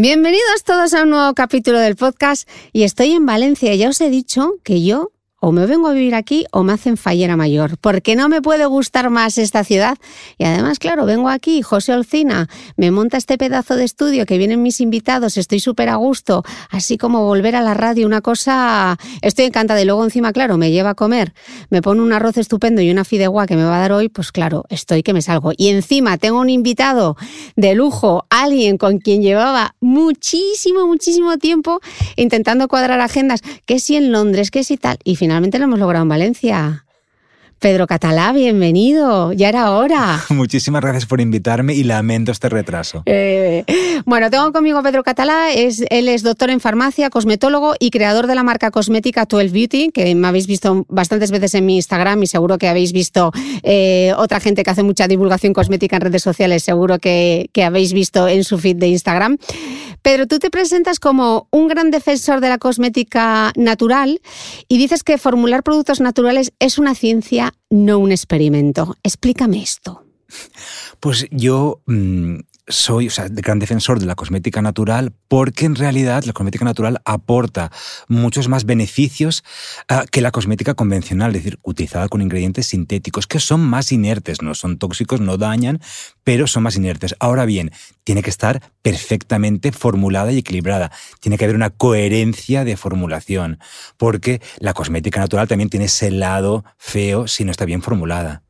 Bienvenidos todos a un nuevo capítulo del podcast y estoy en Valencia. Ya os he dicho que yo o me vengo a vivir aquí o me hacen fallera mayor, porque no me puede gustar más esta ciudad. Y además, claro, vengo aquí, José Olcina, me monta este pedazo de estudio que vienen mis invitados, estoy súper a gusto, así como volver a la radio, una cosa, estoy encantada. Y luego encima, claro, me lleva a comer, me pone un arroz estupendo y una fideuá que me va a dar hoy, pues claro, estoy que me salgo. Y encima tengo un invitado de lujo, alguien con quien llevaba muchísimo, muchísimo tiempo intentando cuadrar agendas, que si en Londres, que si tal, y finalmente lo hemos logrado en Valencia. Pedro Catalá, bienvenido. Ya era hora. Muchísimas gracias por invitarme y lamento este retraso. Eh, bueno, tengo conmigo Pedro Catalá. Es, él es doctor en farmacia, cosmetólogo y creador de la marca cosmética 12 Beauty, que me habéis visto bastantes veces en mi Instagram y seguro que habéis visto eh, otra gente que hace mucha divulgación cosmética en redes sociales, seguro que, que habéis visto en su feed de Instagram. Pedro, tú te presentas como un gran defensor de la cosmética natural y dices que formular productos naturales es una ciencia, no un experimento. Explícame esto. Pues yo mm, soy o sea, gran defensor de la cosmética natural porque en realidad la cosmética natural aporta muchos más beneficios uh, que la cosmética convencional, es decir, utilizada con ingredientes sintéticos que son más inertes, no son tóxicos, no dañan, pero son más inertes. Ahora bien, tiene que estar perfectamente formulada y equilibrada. Tiene que haber una coherencia de formulación, porque la cosmética natural también tiene ese lado feo si no está bien formulada.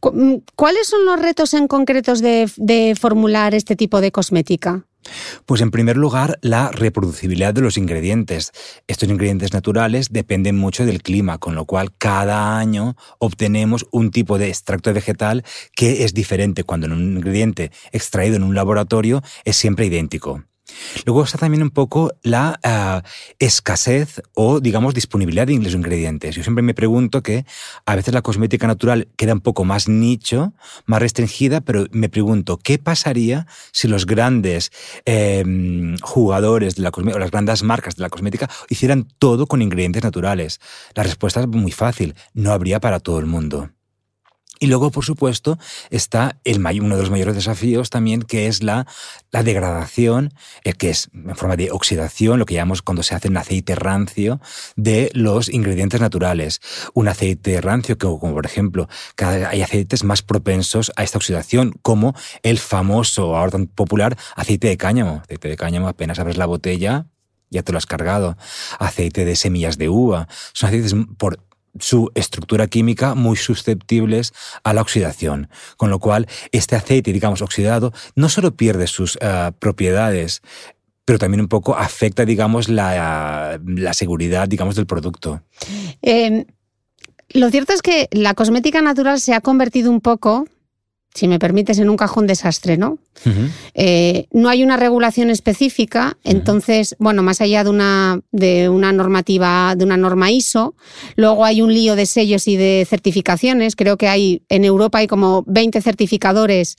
¿Cuáles son los retos en concretos de, de formular este tipo de cosmética? Pues en primer lugar, la reproducibilidad de los ingredientes. Estos ingredientes naturales dependen mucho del clima, con lo cual cada año obtenemos un tipo de extracto vegetal que es diferente cuando un ingrediente extraído en un laboratorio es siempre idéntico. Luego está también un poco la uh, escasez o, digamos, disponibilidad de ingredientes. Yo siempre me pregunto que a veces la cosmética natural queda un poco más nicho, más restringida, pero me pregunto, ¿qué pasaría si los grandes eh, jugadores de la cosmética, o las grandes marcas de la cosmética hicieran todo con ingredientes naturales? La respuesta es muy fácil, no habría para todo el mundo. Y luego, por supuesto, está el, uno de los mayores desafíos también, que es la, la degradación, eh, que es en forma de oxidación, lo que llamamos cuando se hace un aceite rancio de los ingredientes naturales. Un aceite rancio, que, como por ejemplo, hay aceites más propensos a esta oxidación, como el famoso, ahora tan popular, aceite de cáñamo. Aceite de cáñamo, apenas abres la botella, ya te lo has cargado. Aceite de semillas de uva. Son aceites por su estructura química muy susceptibles a la oxidación. Con lo cual, este aceite, digamos, oxidado, no solo pierde sus eh, propiedades, pero también un poco afecta, digamos, la, seguridad, digamos, del producto. Em, lo cierto es que la cosmética natural se ha convertido un poco si me permites, en un cajón desastre, ¿no? Eh, no hay una regulación específica, entonces, bueno, más allá de una, de una normativa, de una norma ISO, luego hay un lío de sellos y de certificaciones. Creo que hay, en Europa hay como 20 certificadores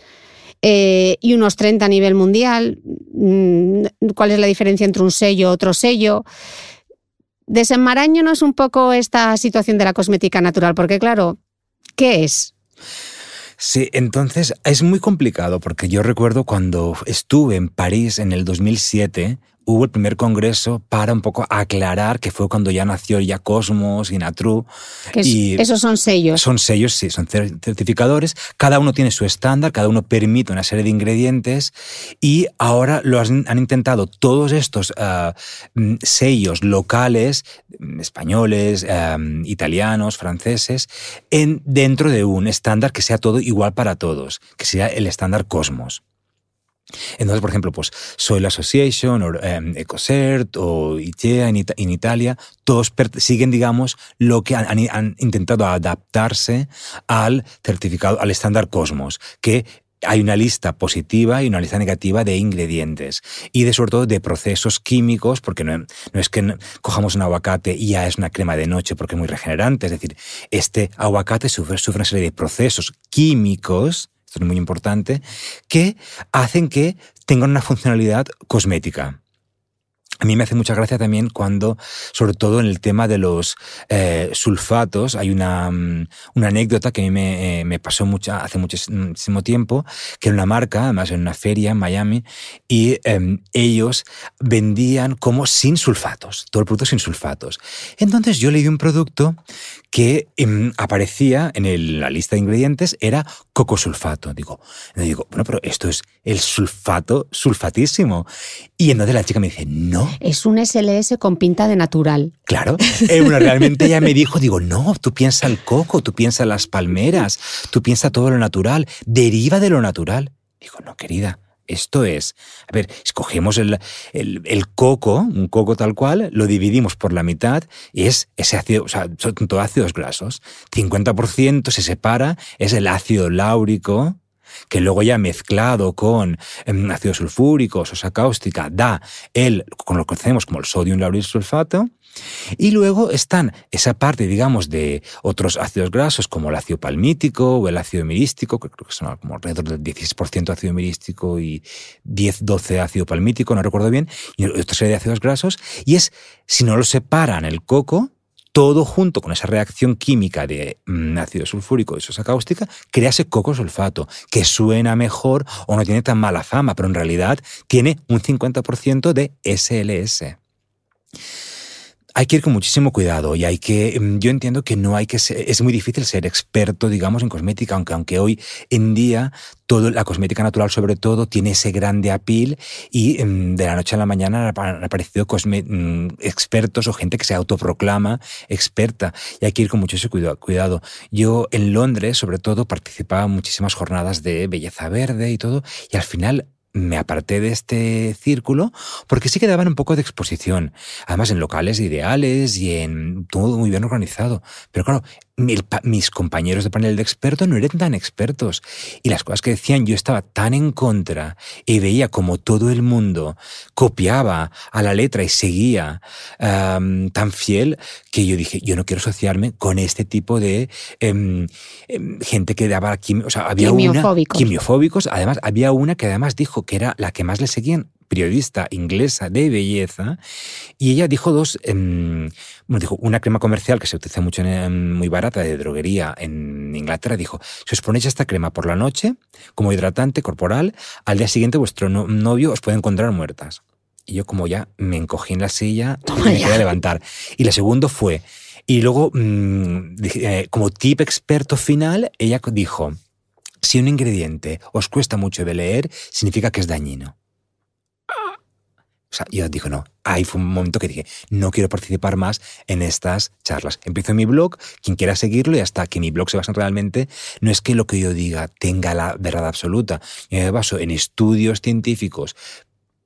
eh, y unos 30 a nivel mundial. Mm, ¿Cuál es la diferencia entre un sello y otro sello? Desenmaraño no es un poco esta situación de la cosmética natural, porque claro, ¿qué es? Sí, entonces es muy complicado porque yo recuerdo cuando estuve en París en el 2007, hubo el primer congreso para un poco aclarar que fue cuando ya nació ya Cosmos y Natru. y esos son sellos. Son sellos, sí, son certificadores. Cada uno tiene su estándar, cada uno permite una serie de ingredientes y ahora lo han, intentado todos estos mm, sellos locales, mm, españoles, ah, italianos, franceses, en, dentro de un estándar que sea todo igual para todos, que sea el estándar Cosmos. Entonces, por ejemplo, pues Soil Association, o em, Ecocert, o ITEA en, Italia, todos siguen, digamos, lo que han, intentado adaptarse al certificado, al estándar Cosmos, que hay una lista positiva y una lista negativa de ingredientes y de sobre todo de procesos químicos, porque no, es que cojamos un aguacate y ya es una crema de noche porque es muy regenerante, es decir, este aguacate sufre, sufre una serie de procesos químicos esto es muy importante, que hacen que tengan una funcionalidad cosmética. A mí me hace mucha gracia también cuando, sobre todo en el tema de los eh, sulfatos, hay una, mm, una, anécdota que a mí me, eh, me pasó mucha, hace muchísimo tiempo, que era una marca, además en una feria en Miami, y em, ellos vendían como sin sulfatos, todo el producto sin sulfatos. Entonces yo leí un producto que em, aparecía en la lista de ingredientes, era cocosulfato. Digo, digo, bueno, pero esto es el sulfato sulfatísimo. Y entonces la chica me dice, no. Es un SLS con pinta de natural. Claro. Eh, realmente ella me dijo, digo, no, tú piensas el coco, tú piensas las palmeras, tú piensas todo lo natural, deriva de lo natural. Digo, no, querida, esto es, a ver, escogemos el, el, coco, un coco tal cual, lo dividimos por la mitad y es ese ácido, o sea, son todos ácidos grasos. 50% se separa, es el ácido láurico, que luego ya mezclado con em, ácido sulfúrico, sosa cáustica, da el, con lo que conocemos como el sodium lauryl sulfato, y luego están esa parte, digamos, de otros ácidos grasos como el ácido palmítico o el ácido mirístico, que creo que son como alrededor del 16% ácido mirístico y 10-12 ácido palmítico, no recuerdo bien, y otra serie de ácidos grasos. Y es, si no lo separan el coco, todo junto con esa reacción química de mm, ácido sulfúrico y sosa cáustica, crea ese coco sulfato, que suena mejor o no tiene tan mala fama, pero en realidad tiene un 50% de SLS hay que ir con muchísimo cuidado y hay que, mm, yo entiendo que no hay que ser, es muy difícil ser experto, digamos, en cosmética, aunque, aunque hoy en día todo, la cosmética natural sobre todo tiene ese grande apil y mm, de la noche a la mañana han aparecido mm, expertos o gente que se autoproclama experta y hay que ir con muchísimo cuidado. Yo en Londres, sobre todo, participaba en muchísimas jornadas de belleza verde y todo y al final me aparté de este círculo porque sí que daban un poco de exposición, además en locales ideales y en todo muy bien organizado. Pero claro, mis compañeros de panel de expertos no eran tan expertos y las cosas que decían yo estaba tan en contra y veía como todo el mundo copiaba a la letra y seguía tan fiel que yo dije yo no quiero asociarme con este tipo de em, gente que daba o sea, había quimiofóbicos. Una, quimiofóbicos además había una que además dijo que era la que más le seguían periodista inglesa de belleza, y ella dijo dos, em, bueno, dijo una crema comercial que se utiliza mucho, en, muy barata, de droguería en Inglaterra, dijo, si os ponéis esta crema por la noche, como hidratante corporal, al día siguiente vuestro novio os puede encontrar muertas. Y yo como ya me encogí en la silla y me quería levantar. Y la segunda fue, y luego, mm, eh, como tip experto final, ella dijo, si un ingrediente os cuesta mucho de leer, significa que es dañino. O sea, yo digo, no, ahí fue un momento que dije, no quiero participar más en estas charlas. Empiezo mi blog, quien quiera seguirlo y hasta que mi blog se basa realmente, no es que lo que yo diga tenga la verdad absoluta. Yo me baso en estudios científicos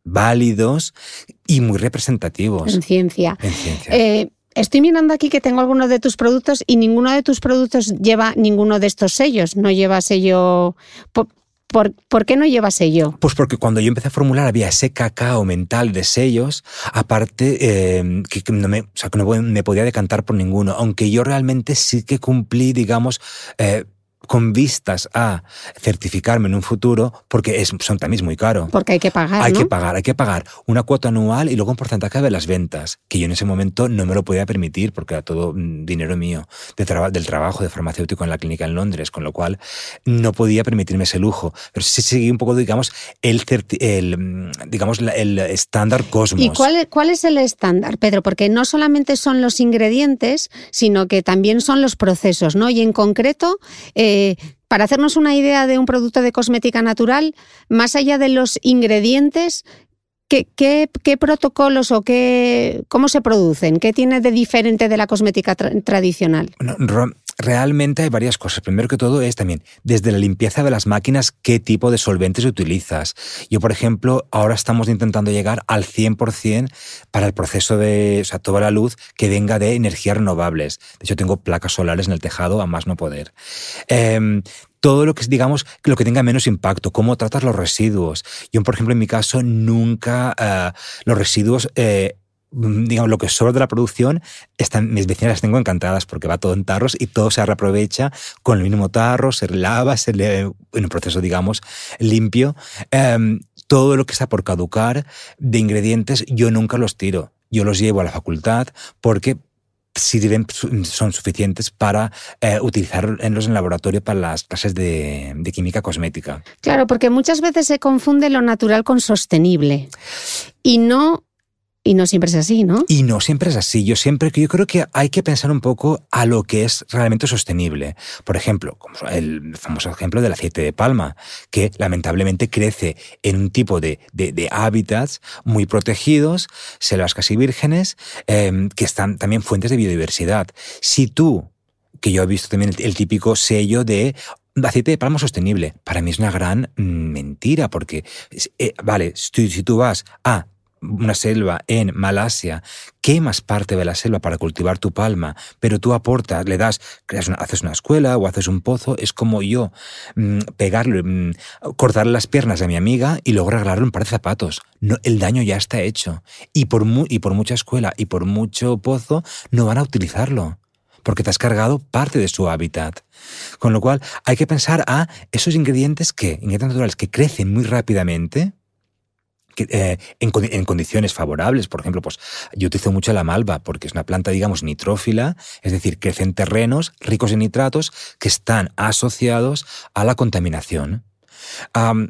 válidos y muy representativos. En ciencia. En ciencia. Eh, Estoy mirando aquí que tengo algunos de tus productos y ninguno de tus productos lleva ninguno de estos sellos. No lleva sello. ¿Por, qué no lleva sello? Pues porque cuando yo empecé a formular había ese cacao mental de sellos, aparte eh, que, no, me, o sea, que no me podía decantar por ninguno, aunque yo realmente sí que cumplí, digamos, eh, con vistas a certificarme en un futuro, porque es, son también muy caro. Porque hay que pagar. Hay que pagar, hay que pagar una cuota anual y luego un porcentaje de las ventas, que yo en ese momento no me lo podía permitir porque era todo mm, dinero mío de del trabajo de farmacéutico en la clínica en Londres, con lo cual no podía permitirme ese lujo. Pero sí seguí un poco, digamos, el, el mm, digamos, el estándar Cosmos. ¿Y cuál, cuál es el estándar, Pedro? Porque no solamente son los ingredientes, sino que también son los procesos, ¿no? Y en concreto, eh, para hacernos una idea de un producto de cosmética natural, más allá de los ingredientes, ¿Qué, protocolos o qué, cómo se producen? ¿Qué tiene de diferente de la cosmética tradicional? Realmente hay varias cosas. Primero que todo es también desde la limpieza de las máquinas, qué tipo de solventes utilizas. Yo, por ejemplo, ahora estamos intentando llegar al 100% para el proceso de, o sea, toda la luz que venga de energías renovables. De hecho, tengo placas solares en el tejado a más no poder. Em, todo lo que digamos, lo que tenga menos impacto, cómo tratas los residuos. Yo, por ejemplo, en mi caso, nunca eh, los residuos eh, digamos, lo que sobra de la producción, están, mis vecinas las tengo encantadas porque va todo en tarros y todo se reaprovecha con el mismo tarro, se lava, se le, en un proceso, digamos, limpio. Em, todo lo que está por caducar de ingredientes, yo nunca los tiro. Yo los llevo a la facultad porque sirven, son suficientes para eh, utilizar en los laboratorios para las clases de, de, química cosmética. Claro, porque muchas veces se confunde lo natural con sostenible. Y no y no siempre es así, ¿no? Y no siempre es así. Yo siempre yo creo que hay que pensar un poco a lo que es realmente sostenible. Por ejemplo, el famoso ejemplo del aceite de palma, que lamentablemente crece en un tipo de, de, hábitats muy protegidos, selvas casi vírgenes, em, que están también fuentes de biodiversidad. Si tú que yo he visto también el, típico sello de aceite de palma sostenible. Para mí es una gran mm, mentira, porque, eh, vale, si, tú vas a una selva en Malasia, quemas parte de la selva para cultivar tu palma, pero tú aportas, le das, haces una escuela o haces un pozo, es como yo mm, pegarle, mm, las piernas a mi amiga y luego regalarle un par de zapatos. El daño ya está hecho. Y por, y por mucha escuela y por mucho pozo no van a utilizarlo porque te has cargado parte de su hábitat. Con lo cual hay que pensar a esos ingredientes que, ingredientes naturales que crecen muy rápidamente, eh, en, condiciones favorables. Por ejemplo, pues yo utilizo mucho la malva porque es una planta, digamos, nitrófila, es decir, crece en terrenos ricos en nitratos que están asociados a la contaminación.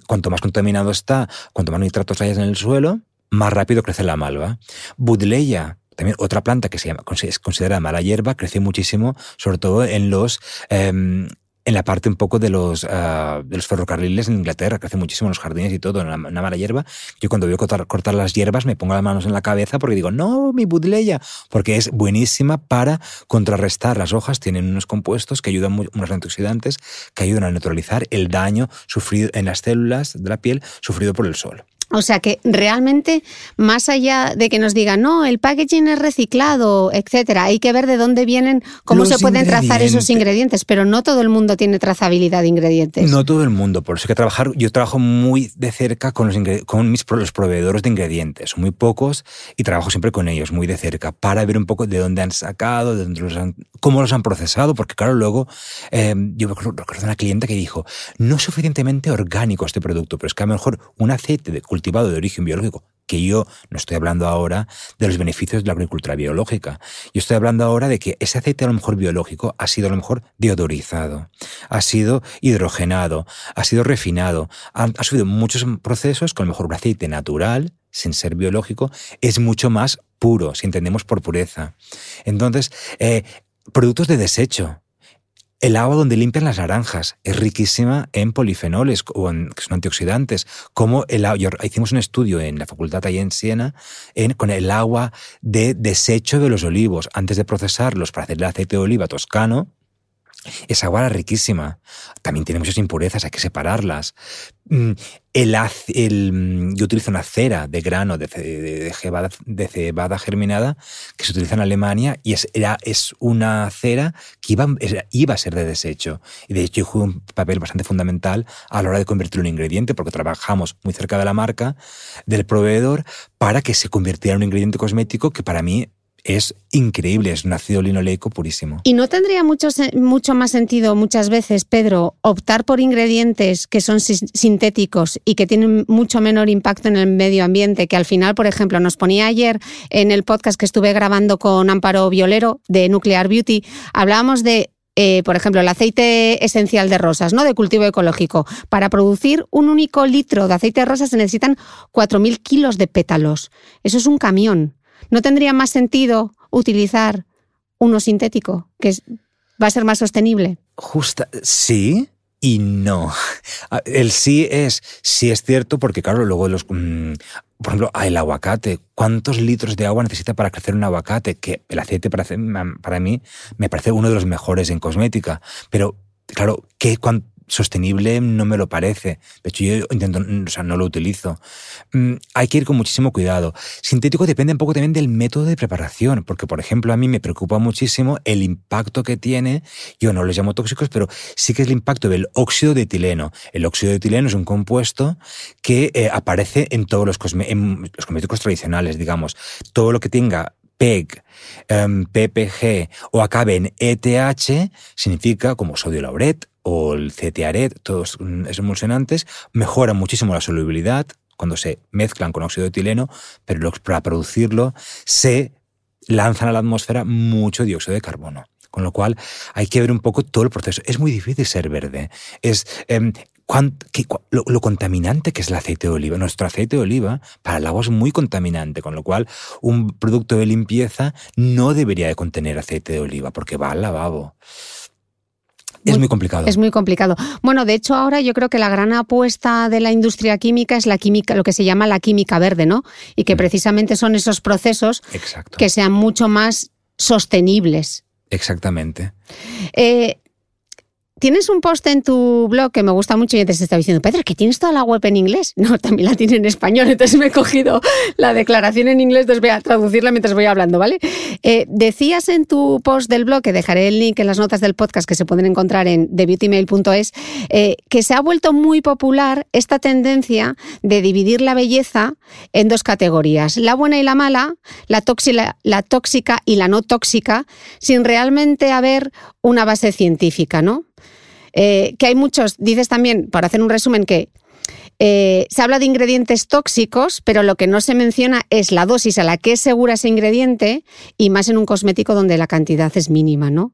cuanto más contaminado está, cuanto más nitratos hayas en el suelo, más rápido crece la malva. Budleia, también otra planta que se llama, es considerada mala hierba, crece muchísimo, sobre todo en los em, la parte un poco de los, ah, de los ferrocarriles en Inglaterra, que hace muchísimo en los jardines y todo, en la, mala hierba. Yo cuando veo cortar, cortar, las hierbas me pongo las manos en la cabeza porque digo, no, mi budleya, porque es buenísima para contrarrestar las hojas, tienen unos compuestos que ayudan, unos antioxidantes que ayudan a neutralizar el daño sufrido en las células de la piel sufrido por el sol. O sea que realmente, más allá de que nos digan, no, el packaging es reciclado, etcétera, hay que ver de dónde vienen, cómo se pueden trazar esos ingredientes, pero no todo el mundo tiene trazabilidad de ingredientes. No todo el mundo, por eso hay que trabajar. Yo trabajo muy de cerca con los, con mis, los proveedores de ingredientes, son muy pocos y trabajo siempre con ellos, muy de cerca, para ver un poco de dónde han sacado, de dónde los han, cómo los han procesado, porque claro, luego eh, yo recuerdo una clienta que dijo, no es suficientemente orgánico este producto, pero es que a lo mejor un aceite de cultivo cultivado de origen biológico, que yo no estoy hablando ahora de los beneficios de la agricultura biológica. Yo estoy hablando ahora de que ese aceite a lo mejor biológico ha sido a lo mejor deodorizado, ha sido hidrogenado, ha sido refinado, ha, ha subido muchos procesos con a lo mejor un aceite natural, sin ser biológico, es mucho más puro, si entendemos por pureza. Entonces, eh, productos de desecho. El agua donde limpian las naranjas es riquísima en polifenoles, o en, que son antioxidantes. Como el hicimos un estudio en la facultad allá en Siena en, con el agua de desecho de los olivos antes de procesarlos para hacer el aceite de oliva toscano. Esa agua era riquísima. También tiene muchas impurezas, hay que separarlas. Mm, el, mm, yo utilizo una cera de grano de, cebada, germinada que se utiliza en Alemania y es, es una cera que iba, iba a ser de desecho. Y de hecho jugué un papel bastante fundamental a la hora de convertirlo en ingrediente porque trabajamos muy cerca de la marca, del proveedor, para que se convirtiera en un ingrediente cosmético que para mí es increíble, es un ácido linoleico purísimo. ¿Y no tendría mucho, mucho más sentido muchas veces, Pedro, optar por ingredientes que son sintéticos y que tienen mucho menor impacto en el medio ambiente? Que al final, por ejemplo, nos ponía ayer en el podcast que estuve grabando con Amparo Violero de Nuclear Beauty, hablábamos de eh, por ejemplo, el aceite esencial de rosas, ¿no? De cultivo ecológico. Para producir un único litro de aceite de rosas se necesitan 4.000 kilos de pétalos. Eso es un camión. ¿No tendría más sentido utilizar uno sintético, que va a ser más sostenible? Justa, sí, y no. El sí es, sí es cierto, porque claro, luego los, mm, por ejemplo, el aguacate. ¿Cuántos litros de agua necesita para crecer un aguacate? Que el aceite para, para mí me parece uno de los mejores en cosmética. Pero, claro, ¿qué, sostenible no me lo parece. De hecho, yo intento, o sea, no lo utilizo. Mm, hay que ir con muchísimo cuidado. Sintético depende un poco también del método de preparación, porque, por ejemplo, a mí me preocupa muchísimo el impacto que tiene, yo no los llamo tóxicos, pero sí que es el impacto del óxido de etileno. El óxido de etileno es un compuesto que eh, aparece en todos los, los cosméticos tradicionales, digamos. Todo lo que tenga PEG, em, PPG o acabe en ETH significa como sodio lauret o el CTARET, todos esos emulsionantes, mejoran muchísimo la solubilidad cuando se mezclan con óxido de etileno, pero para producirlo se lanzan a la atmósfera mucho dióxido de carbono. Con lo cual hay que ver un poco todo el proceso. Es muy difícil ser verde. Es em, lo, contaminante que es el aceite de oliva. Nuestro aceite de oliva para el agua es muy contaminante, con lo cual un producto de limpieza no debería de contener aceite de oliva porque va al lavabo. Es muy, complicado. Es muy complicado. Bueno, de hecho, ahora yo creo que la gran apuesta de la industria química es la química, lo que se llama la química verde, ¿no? Y que mm. precisamente son esos procesos que sean mucho más sostenibles. Exactamente. Eh, Tienes un post en tu blog que me gusta mucho y antes te estaba diciendo, Pedro, que tienes toda la web en inglés. No, también la tiene en español, entonces me he cogido la declaración en inglés, entonces voy a traducirla mientras voy hablando, ¿vale? Eh, decías en tu post del blog, que dejaré el link en las notas del podcast que se pueden encontrar en thebeautymail.es, eh, que se ha vuelto muy popular esta tendencia de dividir la belleza en dos categorías, la buena y la mala, la, la tóxica y la no tóxica, sin realmente haber una base científica, ¿no? Eh, que hay muchos, dices también, para hacer un resumen, que eh, se habla de ingredientes tóxicos, pero lo que no se menciona es la dosis a la que es segura ese ingrediente y más en un cosmético donde la cantidad es mínima, ¿no?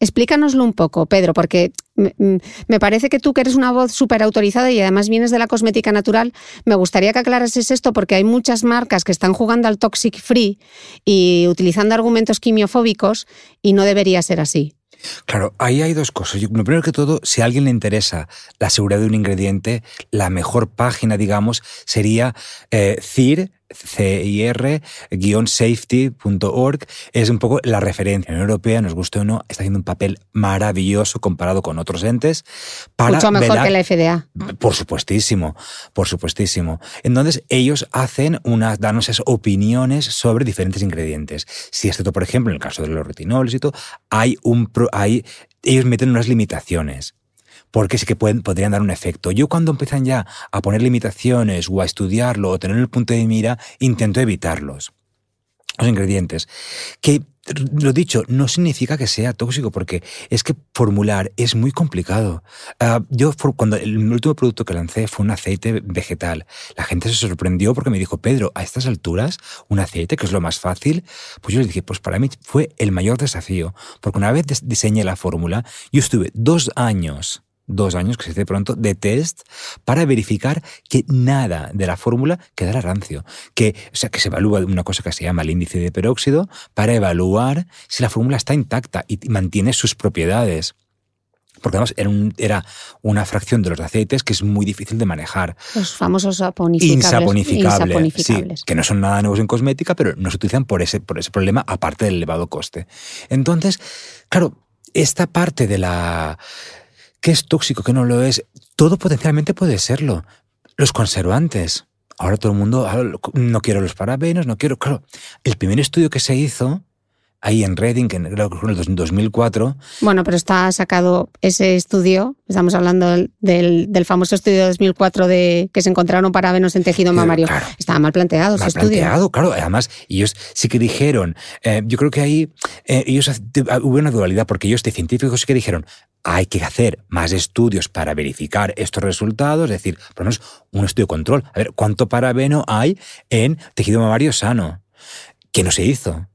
Explícanoslo un poco, Pedro, porque me parece que tú que eres una voz súper autorizada y además vienes de la cosmética natural, me gustaría que aclarases esto porque hay muchas marcas que están jugando al toxic free y utilizando argumentos quimiofóbicos y no debería ser así. Claro, ahí hay dos cosas. Lo primero que todo, si a alguien le interesa la seguridad de un ingrediente, la mejor página, digamos, sería eh, CIR, CIR-safety.org es un poco la referencia. La Unión Europea, nos guste o no, está haciendo un papel maravilloso comparado con otros entes. Para Mucho mejor que la FDA. Por supuestísimo, por supuestísimo. Entonces, ellos hacen unas, dan esas opiniones sobre diferentes ingredientes. Si esto, por ejemplo, en el caso de los retinoles y todo, hay un, hay, ellos meten unas limitaciones porque sí que pueden, podrían dar un efecto. Yo cuando empiezan ya a poner limitaciones o a estudiarlo o tener el punto de mira, intento evitarlos. los ingredientes. Que lo dicho, no significa que sea tóxico, porque es que formular es muy complicado. Ah, yo, cuando el último producto que lancé fue un aceite vegetal, la gente se sorprendió porque me dijo, Pedro, a estas alturas, un aceite, que es lo más fácil, pues yo les dije, pues para mí fue el mayor desafío, porque una vez diseñé la fórmula, yo estuve dos años dos años, que se dice pronto, de test para verificar que nada de la fórmula quedara rancio. Que, o sea, que se evalúa una cosa que se llama el índice de peróxido para evaluar si la fórmula está intacta y mantiene sus propiedades porque además era, era, una fracción de los aceites que es muy difícil de manejar. Los famosos saponificables. Insaponificables, que no son nada nuevos en cosmética, pero no se utilizan por ese, por ese problema, aparte del elevado coste. Entonces, claro, esta parte de la, qué es tóxico, qué no lo es. Todo potencialmente puede serlo. Los conservantes. Ahora todo el mundo, ah, no quiero los parabenos, no quiero. Claro, el primer estudio que se hizo ahí en Reading, en el 2004. Bueno, pero está sacado ese estudio, estamos hablando del, del, famoso estudio de 2004 de que se encontraron parabenos en tejido mamario. Estaba mal planteado mal ese planteado, claro. Además, ellos sí que dijeron, eh, yo creo que ahí eh, ellos hubo una dualidad, porque ellos de científicos sí que dijeron, hay que hacer más estudios para verificar estos resultados, es decir, por lo menos un estudio de control. A ver, ¿cuánto parabeno hay en tejido mamario sano? Que no se hizo.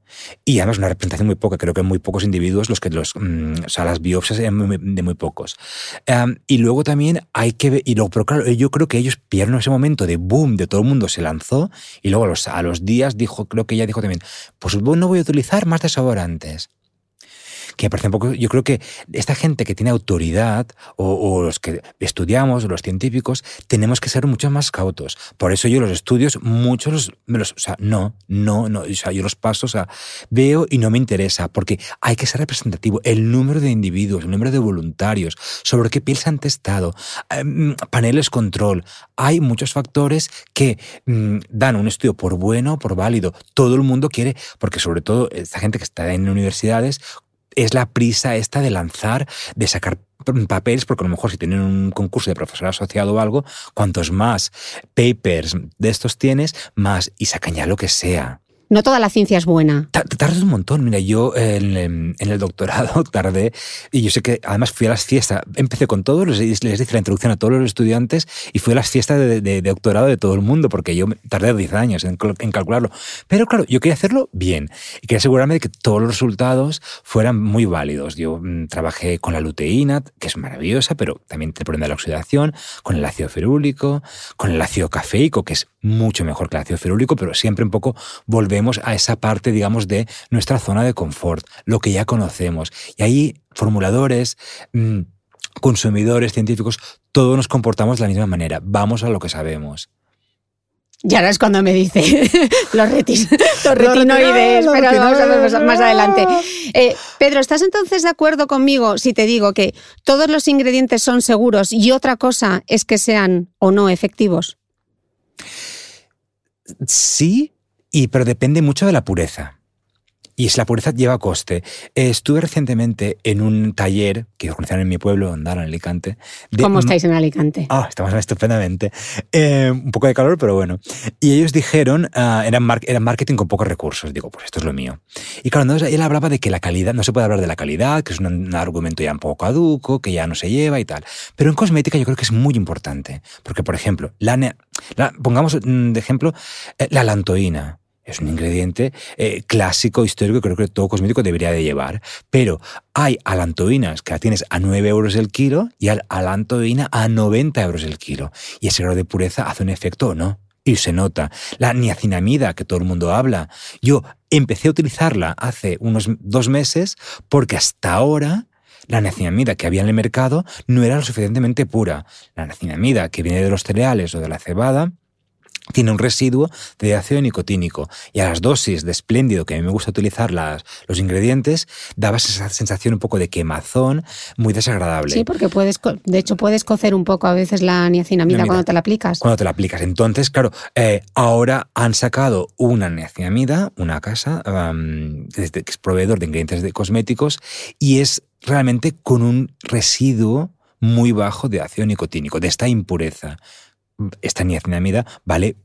Y además una representación muy poca, creo que muy pocos individuos los que los, mm, o las biopsias de muy pocos. y luego también hay que ver, y luego, pero claro, yo creo que ellos pierden ese momento de boom, de todo el mundo se lanzó, y luego a los, a los días dijo, creo que ella dijo también, pues no voy a utilizar más desodorantes que me parece un poco, yo creo que esta gente que tiene autoridad o, los que estudiamos, los científicos, tenemos que ser mucho más cautos. Por eso yo los estudios, muchos me los, o sea, no, no, no, o sea, yo los paso, o sea, veo y no me interesa, porque hay que ser representativo. El número de individuos, el número de voluntarios, sobre qué piel se han testado, em, paneles control. Hay muchos factores que mm, dan un estudio por bueno, por válido. Todo el mundo quiere, porque sobre todo esta gente que está en universidades, es la prisa esta de lanzar, de sacar papeles, porque a lo mejor si tienen un concurso de profesor asociado o algo, cuantos más papers de estos tienes, más y sacan ya lo que sea. No toda la ciencia es buena. Tardas un montón. Mira, yo en, el doctorado tardé, y yo sé que además fui a las fiestas, empecé con todos, les, les hice la introducción a todos los estudiantes y fui a las fiestas de, doctorado de todo el mundo, porque yo tardé 10 años en, calcularlo. Pero claro, yo quería hacerlo bien y quería asegurarme de que todos los resultados fueran muy válidos. Yo mm, trabajé con la luteína, que es maravillosa, pero también te problema de la oxidación, con el ácido ferúlico, con el ácido cafeico, que es mucho mejor que el ácido ferúlico, pero siempre un poco volver vemos a esa parte, digamos, de nuestra zona de confort, lo que ya conocemos. Y ahí formuladores, mm, consumidores, científicos, todos nos comportamos de la misma manera. Vamos a lo que sabemos. Y ahora es cuando me dice los, retinoides, pero vamos a ver más adelante. Eh, Pedro, ¿estás entonces de acuerdo conmigo si te digo que todos los ingredientes son seguros y otra cosa es que sean o no efectivos? Sí, y, pero depende mucho de la pureza. Y si la pureza lleva coste. estuve recientemente en un taller que organizaron en mi pueblo, Andar, en Alicante. ¿Cómo estáis en Alicante? Ah, estamos estupendamente. Eh, un poco de calor, pero bueno. Y ellos dijeron, uh, eran, marketing con pocos recursos. Digo, pues esto es lo mío. Y claro, entonces él hablaba de que la calidad, no se puede hablar de la calidad, que es un, argumento ya un poco caduco, que ya no se lleva y tal. Pero en cosmética yo creo que es muy importante. Porque, por ejemplo, la, pongamos mm, de ejemplo eh, la lantoína es un ingrediente eh, clásico, histórico, creo que todo cosmético debería de llevar. Pero hay alantoínas que la tienes a 9 euros el kilo y al alantoína a 90 euros el kilo. Y ese grado de pureza hace un efecto o no. Y se nota. La niacinamida, que todo el mundo habla. Yo empecé a utilizarla hace unos dos meses porque hasta ahora la niacinamida que había en el mercado no era lo suficientemente pura. La niacinamida que viene de los cereales o de la cebada tiene un residuo de ácido nicotínico y a las dosis de espléndido que a mí me gusta utilizar las, los ingredientes daba esa sensación un poco de quemazón muy desagradable. Sí, porque puedes, de hecho puedes cocer un poco a veces la niacinamida cuando te la aplicas. Cuando te la aplicas. Entonces, claro, eh, ahora han sacado una niacinamida, una casa, que es proveedor de ingredientes de cosméticos y es realmente con un residuo muy bajo de ácido nicotínico, de esta impureza esta niacinamida vale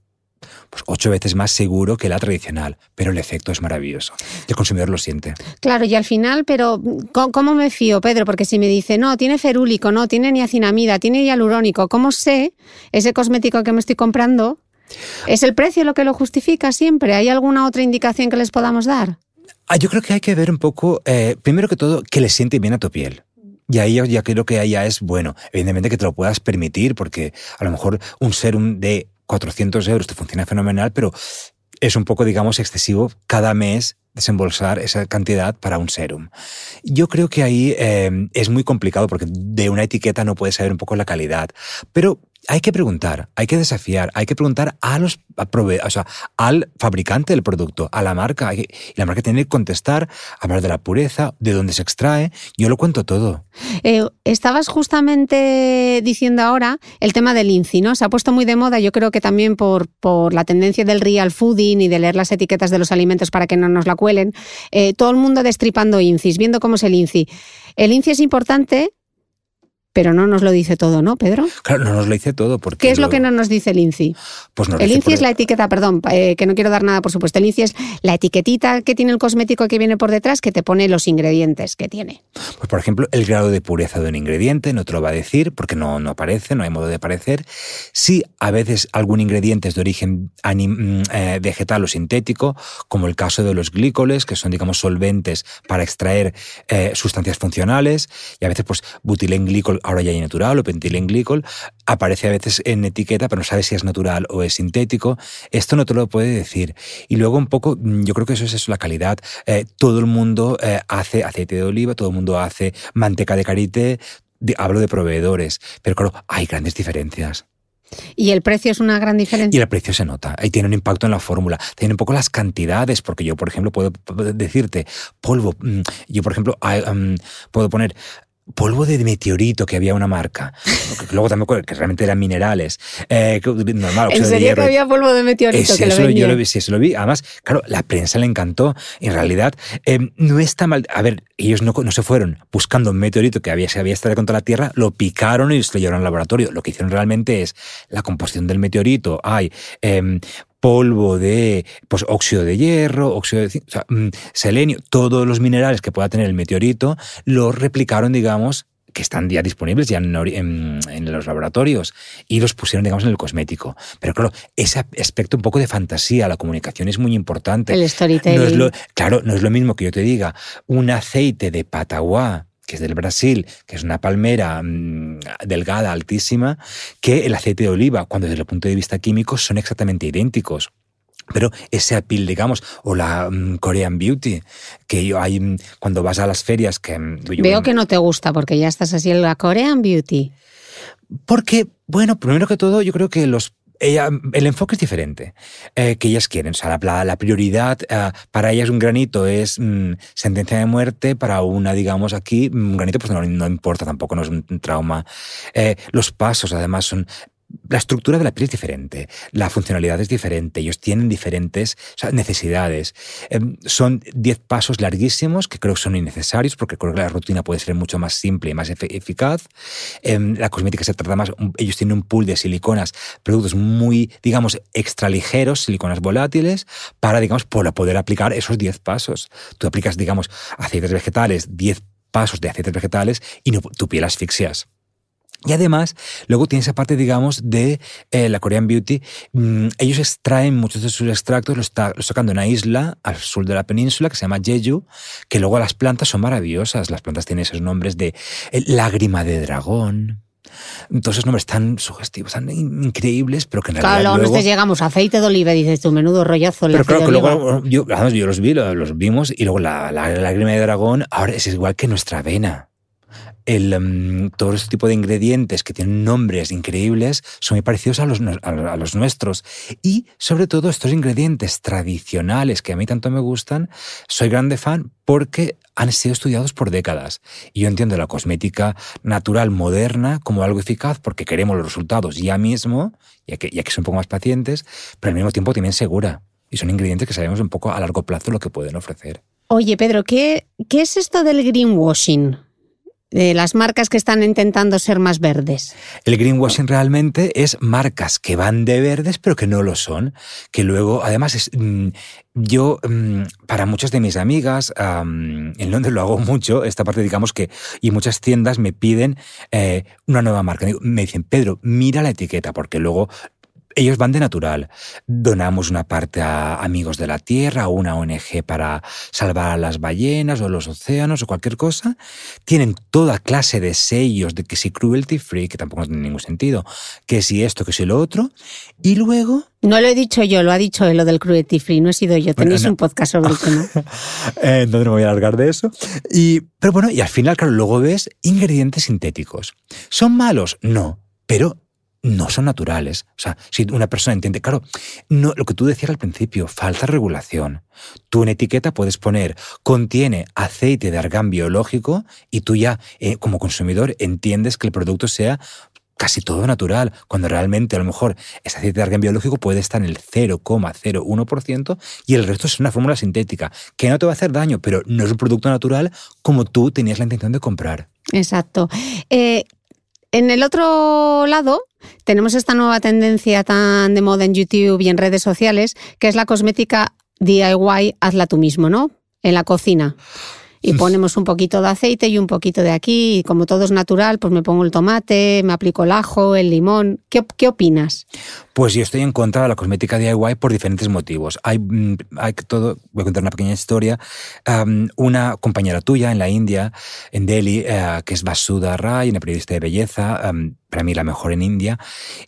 pues ocho veces más seguro que la tradicional, pero el efecto es maravilloso. El consumidor lo siente. Claro, y al final, pero ¿cómo me fío, Pedro? Porque si me dice, no, tiene ferúlico, no, tiene niacinamida, tiene hialurónico, ¿cómo sé ese cosmético que me estoy comprando? ¿Es el precio lo que lo justifica siempre? ¿Hay alguna otra indicación que les podamos dar? Ah, yo creo que hay que ver un poco, eh, primero que todo, que le siente bien a tu piel. Y ahí ya creo que ya es bueno. Evidentemente que te lo puedas permitir, porque a lo mejor un serum de 400 euros te funciona fenomenal, pero es un poco, digamos, excesivo cada mes desembolsar esa cantidad para un serum. Yo creo que ahí eh, es muy complicado porque de una etiqueta no puedes saber un poco la calidad. Pero hay que preguntar, hay que desafiar, hay que preguntar a los o sea, al fabricante del producto, a la marca. y la marca tiene que contestar, hablar de la pureza, de dónde se extrae. Yo lo cuento todo. Eh, estabas justamente diciendo ahora el tema del INCI, ¿no? Se ha puesto muy de moda, yo creo que también por, por la tendencia del real fooding y de leer las etiquetas de los alimentos para que no nos la cuelen. Eh, todo el mundo destripando INCIs, viendo cómo es el INCI. El INCI es importante pero no nos lo dice todo, ¿no, Pedro? Claro, no nos lo dice todo. Porque ¿Qué es lo, que no nos dice el INCI? Pues el INCI es la etiqueta, perdón, eh, que no quiero dar nada por supuesto. El INCI es la etiquetita que tiene el cosmético que viene por detrás que te pone los ingredientes que tiene. Pues por ejemplo, el grado de pureza de un ingrediente no te lo va a decir porque no, no aparece, no hay modo de aparecer. Sí, a veces algún ingrediente es de origen mm, eh, vegetal o sintético, como el caso de los glícoles, que son, digamos, solventes para extraer eh, sustancias funcionales, y a veces, pues, butilenglicol ahora ya hay natural o pentilenglicol, aparece a veces en etiqueta, pero no sabes si es natural o es sintético. Esto no te lo puede decir. Y luego un poco, mm, yo creo que eso es eso, la calidad. Eh, todo el mundo eh, hace aceite de oliva, todo el mundo hace manteca de karité, hablo de proveedores, pero claro, hay grandes diferencias. ¿Y el precio es una gran diferencia? Y el precio se nota. Ahí tiene un impacto en la fórmula. Tiene un poco las cantidades, porque yo, por ejemplo, puedo decirte polvo. Mm, yo, por ejemplo, mm, puedo poner polvo de meteorito que había una marca. Luego también que realmente eran minerales. Eh, normal, ¿En serio que había polvo de meteorito? que lo yo lo vi, sí, eso lo vi. Además, claro, la prensa le encantó. En realidad, eh, no está mal. A ver, ellos no, no, se fueron buscando un meteorito que había, se había estado contra la Tierra, lo picaron y se lo llevaron al laboratorio. Lo que hicieron realmente es la composición del meteorito. Hay em, polvo de pues, óxido de hierro, óxido de mm, selenio, todos los minerales que pueda tener el meteorito, los replicaron, digamos, que están ya disponibles ya en, los laboratorios y los pusieron, digamos, en el cosmético. Pero claro, ese aspecto un poco de fantasía, la comunicación es muy importante. El storytelling. claro, no es lo mismo que yo te diga un aceite de pataguá que es del Brasil, que es una palmera mm, delgada, altísima, que el aceite de oliva, cuando desde el punto de vista químico son exactamente idénticos. Pero ese appeal, digamos, o la mm, Korean Beauty, que yo hay mm, cuando vas a las ferias que... Veo que no te gusta porque ya estás así en la Korean Beauty. Porque, bueno, primero que todo, yo creo que los el enfoque es diferente eh, que ellas quieren. O sea, la, prioridad eh, para ellas un granito es mm, sentencia de muerte, para una, digamos, aquí, un granito pues no, no importa tampoco, no es un trauma. Eh, los pasos, además, son la estructura de la piel es diferente, la funcionalidad es diferente, ellos tienen diferentes necesidades. Em, son 10 pasos larguísimos que creo que son innecesarios porque creo que la rutina puede ser mucho más simple y más eficaz. Em, la cosmética se trata más, ellos tienen un pool de siliconas, productos muy, digamos, extra ligeros, siliconas volátiles, para, digamos, poder aplicar esos 10 pasos. Tú aplicas, digamos, aceites vegetales, 10 pasos de aceites vegetales y tu piel asfixias. Y además, luego tiene esa parte, digamos, de eh, la Korean Beauty. Mm, ellos extraen muchos de sus extractos, los, está, sacan de una isla al sur de la península que se llama Jeju, que luego las plantas son maravillosas. Las plantas tienen esos nombres de eh, lágrima de dragón. Todos esos nombres tan sugestivos, tan increíbles, pero que en realidad. Claro, luego, llegamos aceite de oliva, dices tu menudo rollazo. Pero claro, que luego, yo, yo los vi, los, vimos, y luego la, la lágrima de dragón ahora es igual que nuestra avena el, em, todo este tipo de ingredientes que tienen nombres increíbles son muy parecidos a los, a los nuestros. Y sobre todo estos ingredientes tradicionales que a mí tanto me gustan, soy grande fan porque han sido estudiados por décadas. Y yo entiendo la cosmética natural moderna como algo eficaz porque queremos los resultados ya mismo, ya que, ya que son un poco más pacientes, pero al mismo tiempo también segura. Y son ingredientes que sabemos un poco a largo plazo lo que pueden ofrecer. Oye, Pedro, ¿qué, qué es esto del greenwashing? De las marcas que están intentando ser más verdes. El greenwashing realmente es marcas que van de verdes pero que no lo son, que luego además es, mm, yo, mm, para muchas de mis amigas, en Londres lo hago mucho, esta parte digamos que, y muchas tiendas me piden eh, una nueva marca. Me dicen, Pedro, mira la etiqueta, porque luego ellos van de natural. Donamos una parte a Amigos de la Tierra o una ONG para salvar a las ballenas o los océanos o cualquier cosa. Tienen toda clase de sellos de que si cruelty free, que tampoco tiene ningún sentido, que si esto, que si lo otro. Y luego... No lo he dicho yo, lo ha dicho él, lo del cruelty free, no he sido yo. Tenéis un podcast sobre el tema. eh, entonces no me voy a alargar de eso. Y, pero bueno, y al final, claro, luego ves ingredientes sintéticos. ¿Son malos? No. Pero no son naturales. O sea, si una persona entiende, claro, no, lo que tú decías al principio, falta regulación. Tú en etiqueta puedes poner contiene aceite de argán biológico y tú ya eh, como consumidor entiendes que el producto sea casi todo natural, cuando realmente a lo mejor ese aceite de argán biológico puede estar en el 0,01% y el resto es una fórmula sintética, que no te va a hacer daño, pero no es un producto natural como tú tenías la intención de comprar. Exacto. Eh, en el otro lado, tenemos esta nueva tendencia tan de moda en YouTube y en redes sociales, que es la cosmética DIY, hazla tú mismo, ¿no? En la cocina y ponemos un poquito de aceite y un poquito de aquí, y como todo es natural, pues me pongo el tomate, me aplico el ajo, el limón. ¿Qué, qué opinas? Pues yo estoy en contra de la cosmética DIY por diferentes motivos. Hay, mm, hay todo, voy a contar una pequeña historia. una compañera tuya en la India, en Delhi, eh, que es Basuda Rai, una periodista de belleza, para mí la mejor en India,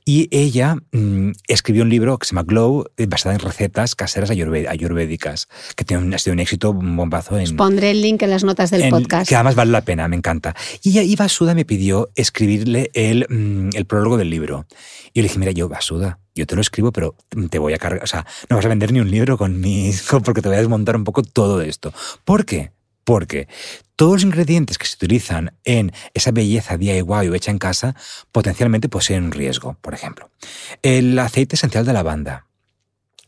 y ella mm, escribió un libro que se llama Glow, eh, basado en recetas caseras ayurvédicas, que tiene, ha sido un éxito, un bombazo en... pondré el link en las notas del podcast. Que además vale la pena, me encanta. Y ella, y Basuda me pidió escribirle el, mm, el prólogo del libro. Y yo le dije, mira, yo, Basuda, yo te lo escribo, pero te voy a cargar, o sea, no vas a vender ni un libro con mis, porque te voy a desmontar un poco todo esto. ¿Por qué? Porque todos los ingredientes que se utilizan en esa belleza DIY o hecha en casa potencialmente poseen un riesgo. Por ejemplo, el aceite esencial de lavanda,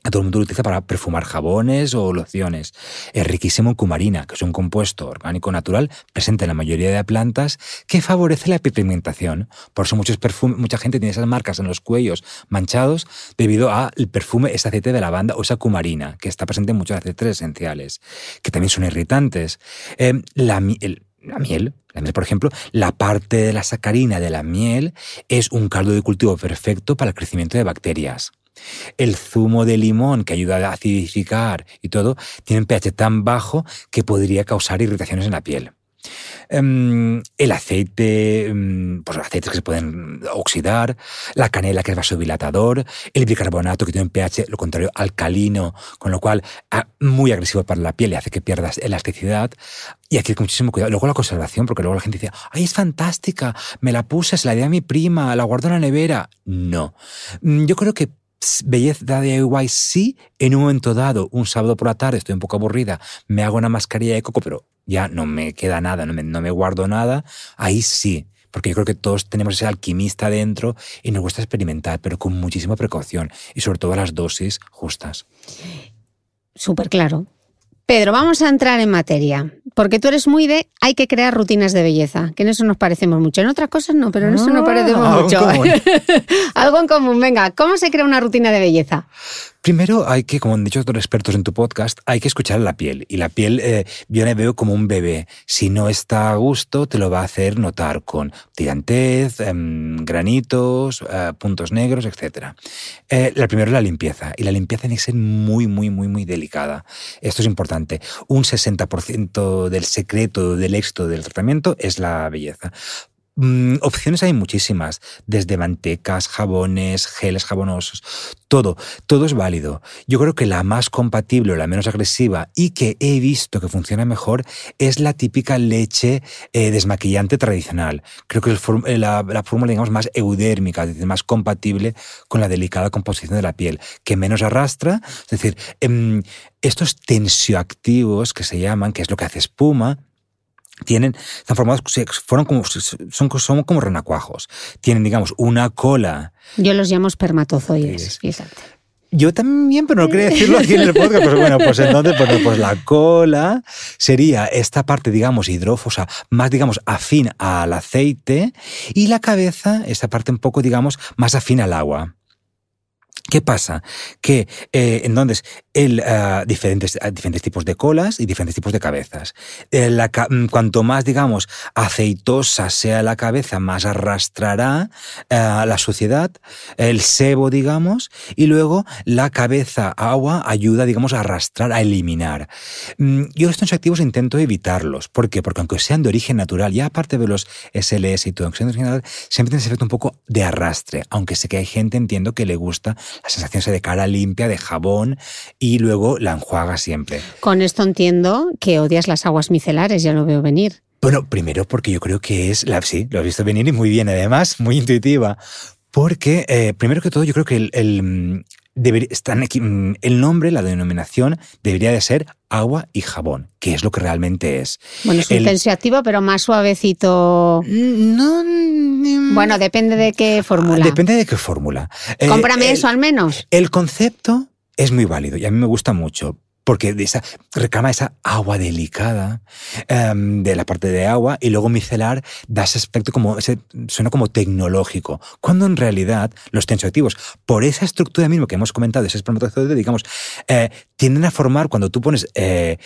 todo el mundo lo utiliza para perfumar jabones o lociones. Es riquísimo en cumarina, que es un compuesto orgánico natural presente en la mayoría de plantas que favorece la pigmentación. Por eso mucha gente tiene esas marcas en los cuellos manchados debido al perfume, ese aceite de lavanda o esa cumarina, que está presente en muchos aceites esenciales, que también son irritantes. La, la miel, la miel, por ejemplo, la parte de la sacarina de la miel es un caldo de cultivo perfecto para el crecimiento de bacterias. El zumo de limón que ayuda a acidificar y todo tiene un pH tan bajo que podría causar irritaciones en la piel. Em, el aceite, em, pues aceites que se pueden oxidar, la canela que es vasodilatador, el bicarbonato que tiene un pH, lo contrario, alcalino, con lo cual ah, muy agresivo para la piel y hace que pierdas elasticidad. Y aquí hay muchísimo cuidado. Luego la conservación, porque luego la gente dice, ay, es fantástica, me la puse, se la di a mi prima, la guardo en la nevera. No. Mm, yo creo que belleza DIY sí, en un momento dado, un sábado por la tarde, estoy un poco aburrida, me hago una mascarilla de coco, pero ya no me queda nada, no me, no me guardo nada, ahí sí. Porque yo creo que todos tenemos ese alquimista dentro y nos gusta experimentar, pero con muchísima precaución y sobre todo las dosis justas. Súper claro. Pedro, vamos a entrar en materia, porque tú eres muy de hay que crear rutinas de belleza, que en eso nos parecemos mucho. En otras cosas no, pero en eso nos ah, parecemos mucho. algo en común. Venga, ¿cómo se crea una rutina de belleza? Primero hay que, como han dicho otros expertos en tu podcast, hay que escuchar la piel. Y la piel eh, yo la veo como un bebé. Si no está a gusto, te lo va a hacer notar con tirantez, em, granitos, eh, puntos negros, etc. Eh, la primero es la limpieza. Y la limpieza tiene que ser muy, muy, muy, muy delicada. Esto es importante. Un 60% del secreto del éxito del tratamiento es la belleza. Mm, opciones hay muchísimas, desde mantecas, jabones, geles jabonosos, todo, todo es válido. Yo creo que la más compatible o la menos agresiva y que he visto que funciona mejor es la típica leche eh, desmaquillante tradicional. Creo que es eh, la, fórmula, digamos, más eudérmica, más compatible con la delicada composición de la piel, que menos arrastra, es decir, em, estos tensioactivos que se llaman, que es lo que hace espuma, tienen, están formados, fueron como, son, son como renacuajos. Tienen, digamos, una cola. Yo los llamo espermatozoides, fíjate. Yo también, pero no quería decirlo aquí en el podcast. Pues bueno, pues entonces, pues, pues la cola sería esta parte, digamos, hidrófosa, más, digamos, afín al aceite, y la cabeza, esta parte un poco, digamos, más afín al agua. ¿Qué pasa? Que eh, entonces el, ah, diferentes, ah, diferentes tipos de colas y diferentes tipos de cabezas. Eh, mm, cuanto más, digamos, aceitosa sea la cabeza, más arrastrará ah, la suciedad, el sebo, digamos, y luego la cabeza agua ayuda, digamos, a arrastrar, a eliminar. Mm, yo estos activos intento evitarlos. ¿Por qué? Porque aunque sean de origen natural, ya aparte de los SLS y todo, siempre tiene ese efecto un poco de arrastre, aunque sé que hay gente, entiendo, que le gusta la sensación de cara limpia, de jabón, y luego la enjuaga siempre. Con esto entiendo que odias las aguas micelares, ya lo veo venir. Bueno, primero porque yo creo que es, la, sí, lo he visto venir y muy bien, además, muy intuitiva. Porque, eh, primero que todo, yo creo que el, mm, mm, el nombre, la denominación, debería de ser agua y jabón, que es lo que realmente es. Bueno, es un tensioactivo, pero más suavecito. Mm, no. Bueno, depende de qué fórmula. Depende de qué fórmula. Eh, Cómprame eso al menos. El concepto es muy válido y a mí me gusta mucho porque esa, reclama esa agua delicada em, de la parte de agua y luego micelar da ese aspecto como, ese, suena como tecnológico, cuando en realidad los tensioactivos, por esa estructura misma que hemos comentado, ese espermatozoide, digamos, eh, tienden a formar, cuando tú pones eh,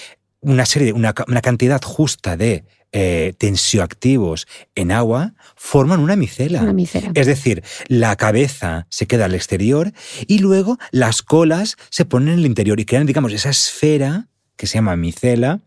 una serie, una, una cantidad justa de eh, tensioactivos en agua forman una micela. una micela. Es decir, la cabeza se queda al exterior y luego las colas se ponen en el interior y crean, digamos, esa esfera que se llama micela,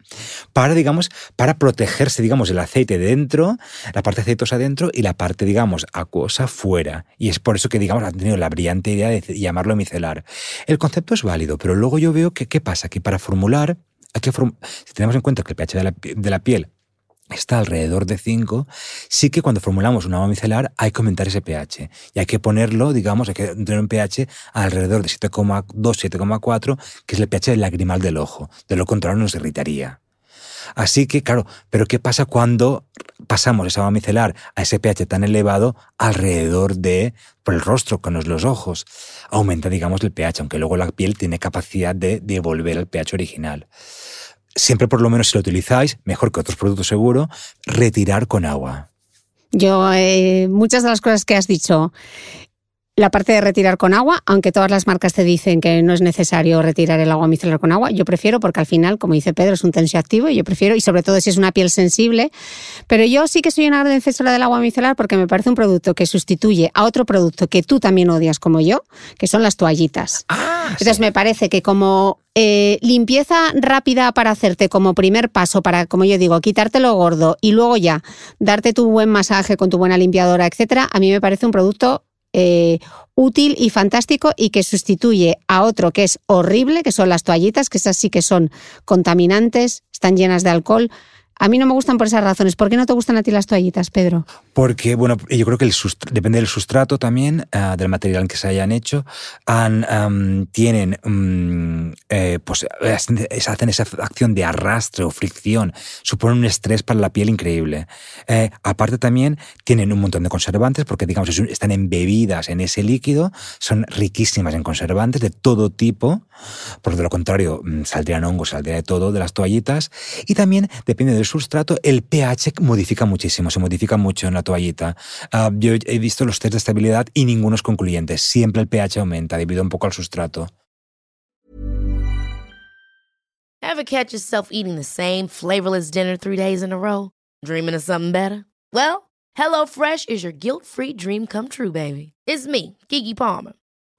para, digamos, para protegerse, digamos, el aceite dentro, la parte aceitosa dentro y la parte, digamos, acuosa fuera. Y es por eso que, digamos, han tenido la brillante idea de llamarlo micelar. El concepto es válido, pero luego yo veo que, ¿qué pasa? Que para formular, hay que si tenemos en cuenta que el pH de la, de la piel está alrededor de 5, sí que cuando formulamos un agua micelar hay que aumentar ese pH. Y hay que ponerlo, digamos, hay que tener un pH alrededor de 7,2, 7,4, que es el pH lagrimal del ojo. De lo contrario nos irritaría. Así que, claro, pero ¿qué pasa cuando pasamos esa agua micelar a ese pH tan elevado alrededor de, por el rostro, con los ojos? Aumenta, digamos, el pH, aunque luego la piel tiene capacidad de devolver el pH original siempre por lo menos si lo utilizáis, mejor que otros productos seguro, retirar con agua. Yo, eh, muchas de las cosas que has dicho, la parte de retirar con agua, aunque todas las marcas te dicen que no es necesario retirar el agua micelar con agua, yo prefiero porque al final, como dice Pedro, es un tensioactivo y yo prefiero, y sobre todo si es una piel sensible, pero yo sí que soy una gran defensora del agua micelar porque me parece un producto que sustituye a otro producto que tú también odias como yo, que son las toallitas. Ah, Entonces me parece que como eh, limpieza rápida para hacerte como primer paso, para, como yo digo, quitarte lo gordo y luego ya darte tu buen masaje con tu buena limpiadora, etcétera, a mí me parece un producto eh, útil y fantástico y que sustituye a otro que es horrible, que son las toallitas, que esas sí que son contaminantes, están llenas de alcohol. A mí no me gustan por esas razones. ¿Por qué no te gustan a ti las toallitas, Pedro? Porque, bueno, yo creo que depende del sustrato también, ah, del material en que se hayan hecho. Han, tienen, eh, pues, hacen esa acción de arrastre o fricción. Suponen un estrés para la piel increíble. Eh, aparte también tienen un montón de conservantes porque, digamos, están embebidas en ese líquido. Son riquísimas en conservantes de todo tipo. Por de lo contrario, mm, saldrían hongos, saldría de todo de las toallitas. Y también, depende del sustrato, el pH modifica muchísimo, se modifica mucho en la toallita. Uh, yo he visto los test de estabilidad y ninguno es concluyente. Siempre el pH aumenta debido un poco al sustrato. Ever catch yourself eating the same flavorless dinner three days in a row? Dreaming of something better? Well, HelloFresh is your guilt-free dream come true, baby. It's me, Kiki Palmer.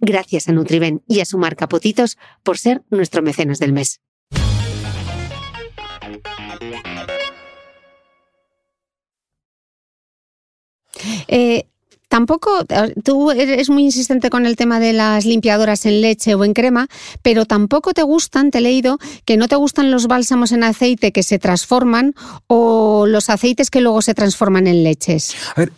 Gracias a Nutriben y a su marca Potitos por ser nuestro mecenas del mes. Eh, tampoco, tú eres muy insistente con el tema de las limpiadoras en leche o en crema, pero tampoco te gustan, te he leído, que no te gustan los bálsamos en aceite que se transforman o los aceites que luego se transforman en leches. A ver,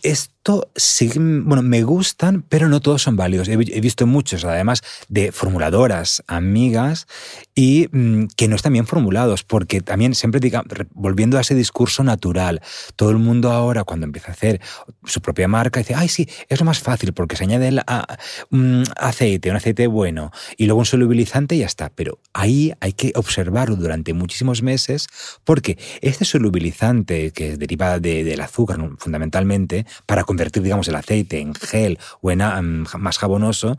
sí, bueno, me gustan, pero no todos son válidos. He, visto muchos, además, de formuladoras, amigas, y mm, que no están bien formulados, porque también siempre, diga, volviendo a ese discurso natural, todo el mundo ahora cuando empieza a hacer su propia marca dice, ay, sí, es lo más fácil, porque se añade el un aceite, un aceite bueno, y luego un solubilizante y ya está. Pero ahí hay que observarlo durante muchísimos meses, porque este solubilizante que deriva de- del azúcar fundamentalmente, para convertir, digamos, el aceite en gel o en ah, más jabonoso,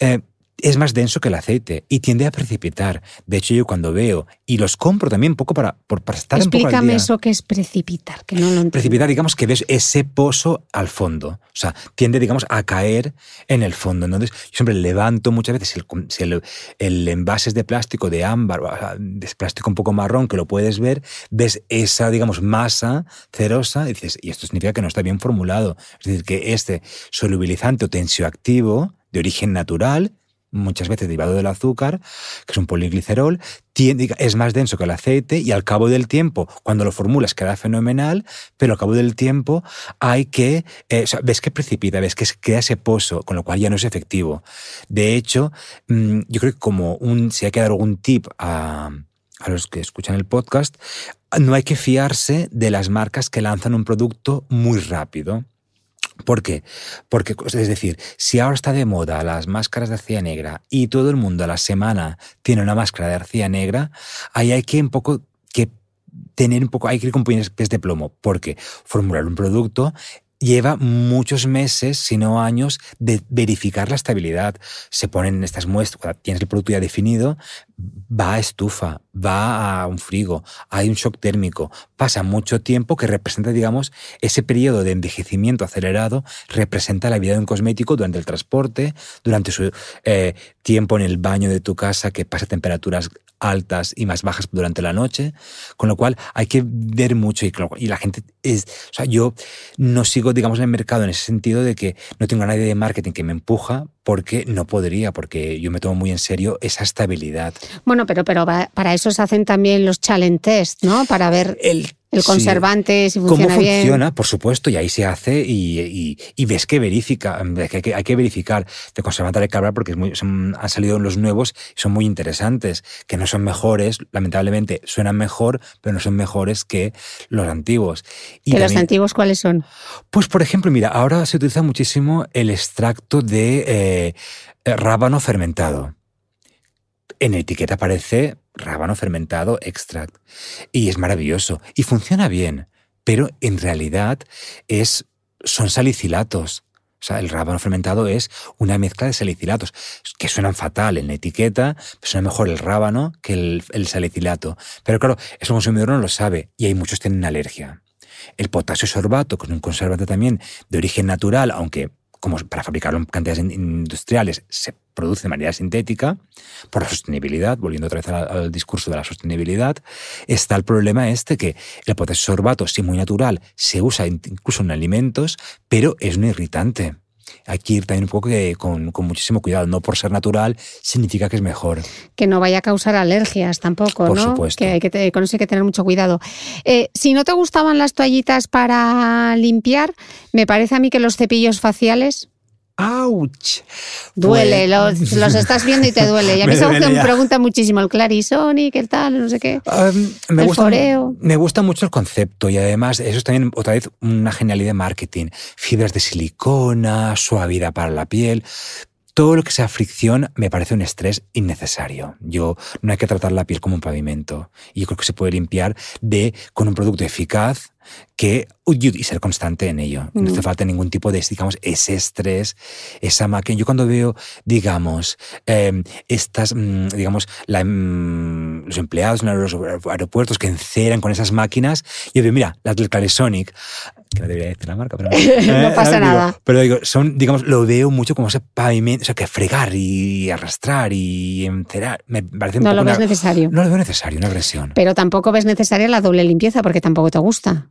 eh, es más denso que el aceite y tiende a precipitar. De hecho, yo cuando veo, y los compro también un poco para, estar un poco al Explícame día. eso que es precipitar, que no lo entiendo. Precipitar, digamos que ves ese pozo al fondo. O sea, tiende, digamos, a caer en el fondo. Entonces, yo siempre levanto muchas veces, el, el, el envase es de plástico de ámbar, de plástico un poco marrón, que lo puedes ver, ves esa, digamos, masa cerosa, y dices, y esto significa que no está bien formulado. Es decir, que este solubilizante o tensioactivo de origen natural, muchas veces derivado del azúcar, que es un poliglicerol, es más denso que el aceite y al cabo del tiempo, cuando lo formulas, queda fenomenal, pero al cabo del tiempo hay que, eh, ves que precipita, ves que crea ese pozo, con lo cual ya no es efectivo. De hecho, mm, yo creo que como un, si hay que dar algún tip a, a los que escuchan el podcast, no hay que fiarse de las marcas que lanzan un producto muy rápido. ¿Por qué? Porque, es decir, si ahora está de moda las máscaras de arcilla negra y todo el mundo a la semana tiene una máscara de arcilla negra, ahí hay que un poco que tener un poco, hay que ir con pies de plomo, porque formular un producto lleva muchos meses, si no años, de verificar la estabilidad. Se ponen estas muestras, tienes el producto ya definido, va a estufa, va a un frigo, hay un shock térmico, pasa mucho tiempo que representa, digamos, ese periodo de envejecimiento acelerado, representa la vida de un cosmético durante el transporte, durante su eh, tiempo en el baño de tu casa que pasa temperaturas altas y más bajas durante la noche, con lo cual hay que ver mucho y, y la gente es, o sea, yo no sigo, digamos, en el mercado en ese sentido de que no tengo a nadie de marketing que me empuja porque no podría, porque yo me tomo muy en serio esa estabilidad. Bueno, pero, pero para eso se hacen también los challenge test, ¿no? Para ver El, el sí. conservante, si ¿Cómo funciona bien. funciona? Por supuesto, y ahí se hace y, y- y ves que verifica, que hay que, hay que verificar de conservante de cabral porque es muy- son- han salido los nuevos y son muy interesantes, que no son mejores, lamentablemente suenan mejor, pero no son mejores que los antiguos. Y ¿Que los antiguos cuáles son? pues, por ejemplo, mira, ahora se utiliza muchísimo el extracto de eh, eh, rábano fermentado. En etiqueta aparece rábano fermentado extract. Y es maravilloso. Y funciona bien. Pero en realidad es, son salicilatos. O sea, el rábano fermentado es una mezcla de salicilatos, que suenan fatal en la etiqueta, suena mejor el rábano que el, salicilato. Pero claro, eso el consumidor no lo sabe y hay muchos que tienen alergia. El potasio sorbato, que es un conservante también de origen natural, aunque como para fabricarlo en cantidades industriales se produce de manera sintética, por la sostenibilidad, volviendo otra vez al, discurso de la sostenibilidad, está el problema este que el potasio sorbato, sí muy natural, se usa incluso en alimentos, pero es un irritante hay que ir también un poco con, muchísimo cuidado. No por ser natural significa que es mejor. Que no vaya a causar alergias tampoco, por ¿no? Supuesto. Que, hay que con eso hay que tener mucho cuidado. Eh, si no te gustaban las toallitas para limpiar, me parece a mí que los cepillos faciales ¡Auch! Duele, los, estás viendo y te duele. Ya que se me pregunta muchísimo el Clarisonic, el tal, no sé qué. me, el gusta, foreo. me gusta mucho el concepto y además eso es también otra vez una genialidad de marketing. Fibras de silicona, suavidad para la piel. Todo lo que sea fricción me parece un estrés innecesario. Yo no hay que tratar la piel como un pavimento. Y yo creo que se puede limpiar de con un producto eficaz que y ser constante en ello. No hace falta ningún tipo de, digamos, ese estrés, esa máquina. Yo cuando veo, digamos, em, estas, mm, digamos, mm, los empleados en los aeropuertos que enceran con esas máquinas, yo veo, mira, las del Clarisonic, que no debería decir la marca, pero no eh, pasa nada. pero digo, son, digamos, lo veo mucho como ese pavimento, o sea, que fregar y arrastrar y encerar, me parece un No lo ves necesario. No lo veo necesario, una agresión. Pero tampoco ves necesaria la doble limpieza porque tampoco te gusta.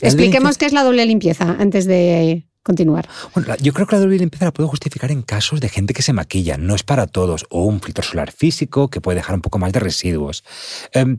Expliquemos qué es la doble limpieza antes de continuar. Bueno, yo creo que la doble limpieza la puedo justificar en casos de gente que se maquilla, no es para todos, o un filtro solar físico que puede dejar un poco más de residuos. Em,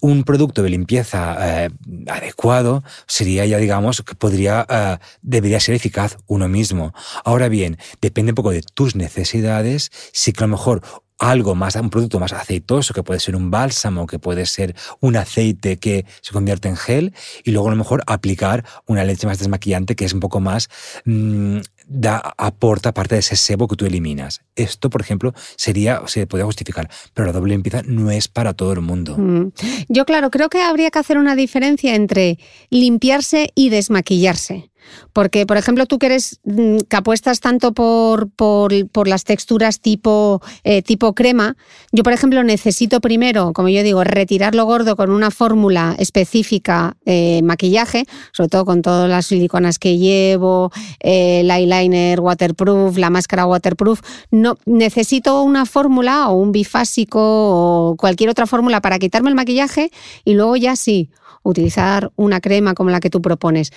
un producto de limpieza eh, adecuado sería ya, digamos, que podría, eh, debería ser eficaz uno mismo. Ahora bien, depende un poco de tus necesidades, si que a lo mejor algo más, un producto más aceitoso, que puede ser un bálsamo, que puede ser un aceite que se convierte en gel, y luego a lo mejor aplicar una leche más desmaquillante que es un poco más, mm, da, aporta parte de ese sebo que tú eliminas. Esto, por ejemplo, sería, se podría justificar, pero la doble limpieza no es para todo el mundo. Mm. Yo, claro, creo que habría que hacer una diferencia entre limpiarse y desmaquillarse. Porque, por ejemplo, tú que eres mm, que apuestas tanto por, por, las texturas tipo, eh, tipo crema, yo, por ejemplo, necesito primero, como yo digo, retirar lo gordo con una fórmula específica de maquillaje, sobre todo con todas las siliconas que llevo, eh, el eyeliner waterproof, la máscara waterproof. No, necesito una fórmula o un bifásico o cualquier otra fórmula para quitarme el maquillaje y luego ya sí utilizar una crema como la que tú propones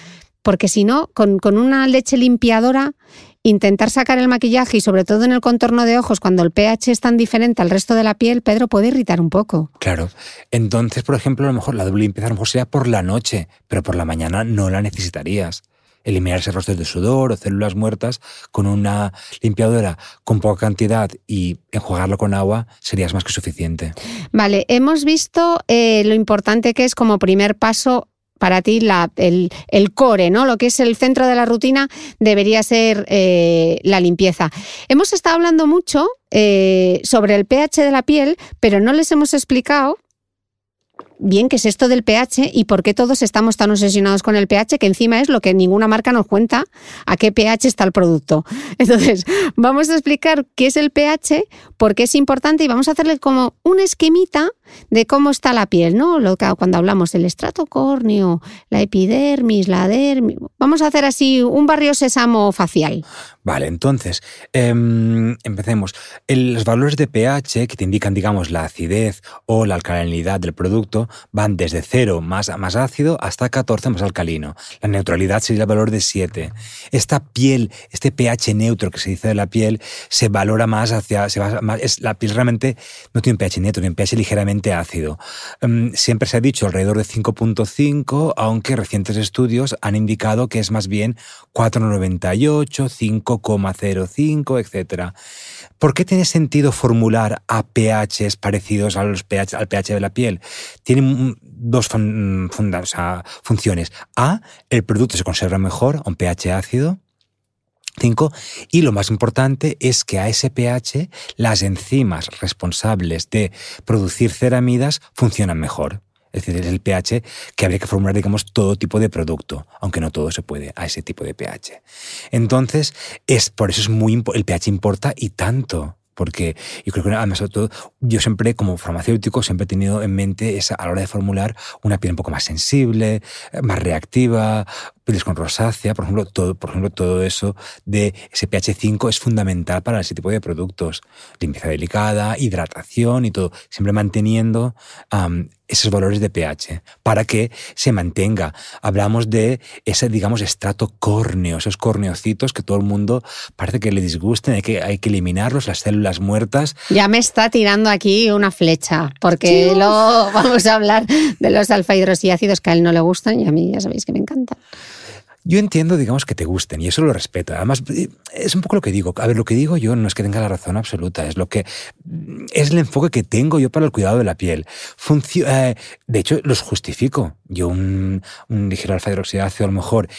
porque si no, con, una leche limpiadora, intentar sacar el maquillaje y sobre todo en el contorno de ojos, cuando el pH es tan diferente al resto de la piel, Pedro, puede irritar un poco. Claro. Entonces, por ejemplo, a lo mejor la doble limpieza a lo mejor sería por la noche, pero por la mañana no la necesitarías. Eliminar ese rostros de sudor o células muertas con una limpiadora con poca cantidad y enjuagarlo con agua sería más que suficiente. Vale, hemos visto eh, lo importante que es como primer paso para ti el, core, ¿no? Lo que es el centro de la rutina debería ser eh, la limpieza. Hemos estado hablando mucho eh, sobre el pH de la piel, pero no les hemos explicado bien qué es esto del pH y por qué todos estamos tan obsesionados con el pH, que encima es lo que ninguna marca nos cuenta a qué pH está el producto. Entonces, vamos a explicar qué es el pH, por qué es importante y vamos a hacerle como un esquemita de cómo está la piel, ¿no? Lo que, cuando hablamos del estrato córneo, la epidermis, la dermis, vamos a hacer así un barrio sésamo facial. Vale, entonces, em, empecemos. los valores de pH que te indican, digamos, la acidez o la alcalinidad del producto van desde 0 más, más ácido hasta 14 más alcalino. La neutralidad sería el valor de 7. Esta piel, este pH neutro que se dice de la piel, se valora más hacia... Es, la piel realmente no tiene un pH neutro, tiene un pH ligeramente ácido. Em, siempre se ha dicho alrededor de 5.5, aunque recientes estudios han indicado que es más bien 4,98, 5 0,05, etc. ¿Por qué tiene sentido formular a pHs parecidos a los pH, al pH de la piel? Tienen dos funciones. A, el producto se conserva mejor a un pH ácido. 5. Y lo más importante es que a ese pH las enzimas responsables de producir ceramidas funcionan mejor. Es decir, es el pH que habría que formular, digamos, todo tipo de producto, aunque no todo se puede a ese tipo de pH. Entonces, es, por eso es muy, el pH importa y tanto porque yo creo que además de todo, yo siempre como farmacéutico siempre he tenido en mente esa, a la hora de formular una piel un poco más sensible, más reactiva, pieles con rosácea, por ejemplo, todo, por ejemplo, todo eso de ese pH 5 es fundamental para ese tipo de productos. Limpieza delicada, hidratación y todo, siempre manteniendo esos valores de pH para que se mantenga. Hablamos de ese, digamos, estrato córneo, esos corneocitos que todo el mundo parece que le disgusten, hay que, hay que eliminarlos, las células muertas. Ya me está tirando aquí una flecha, porque luego vamos a hablar de los alfa hidroxiácidos que a él no le gustan y a mí ya sabéis que me encantan. Yo entiendo, digamos, que te gusten y eso lo respeto. Además, es un poco lo que digo. A ver, lo que digo yo no es que tenga la razón absoluta, es lo que es el enfoque que tengo yo para el cuidado de la piel. Eh, de hecho, los justifico. Yo un, un ligero alfa hidroxidácido a lo mejor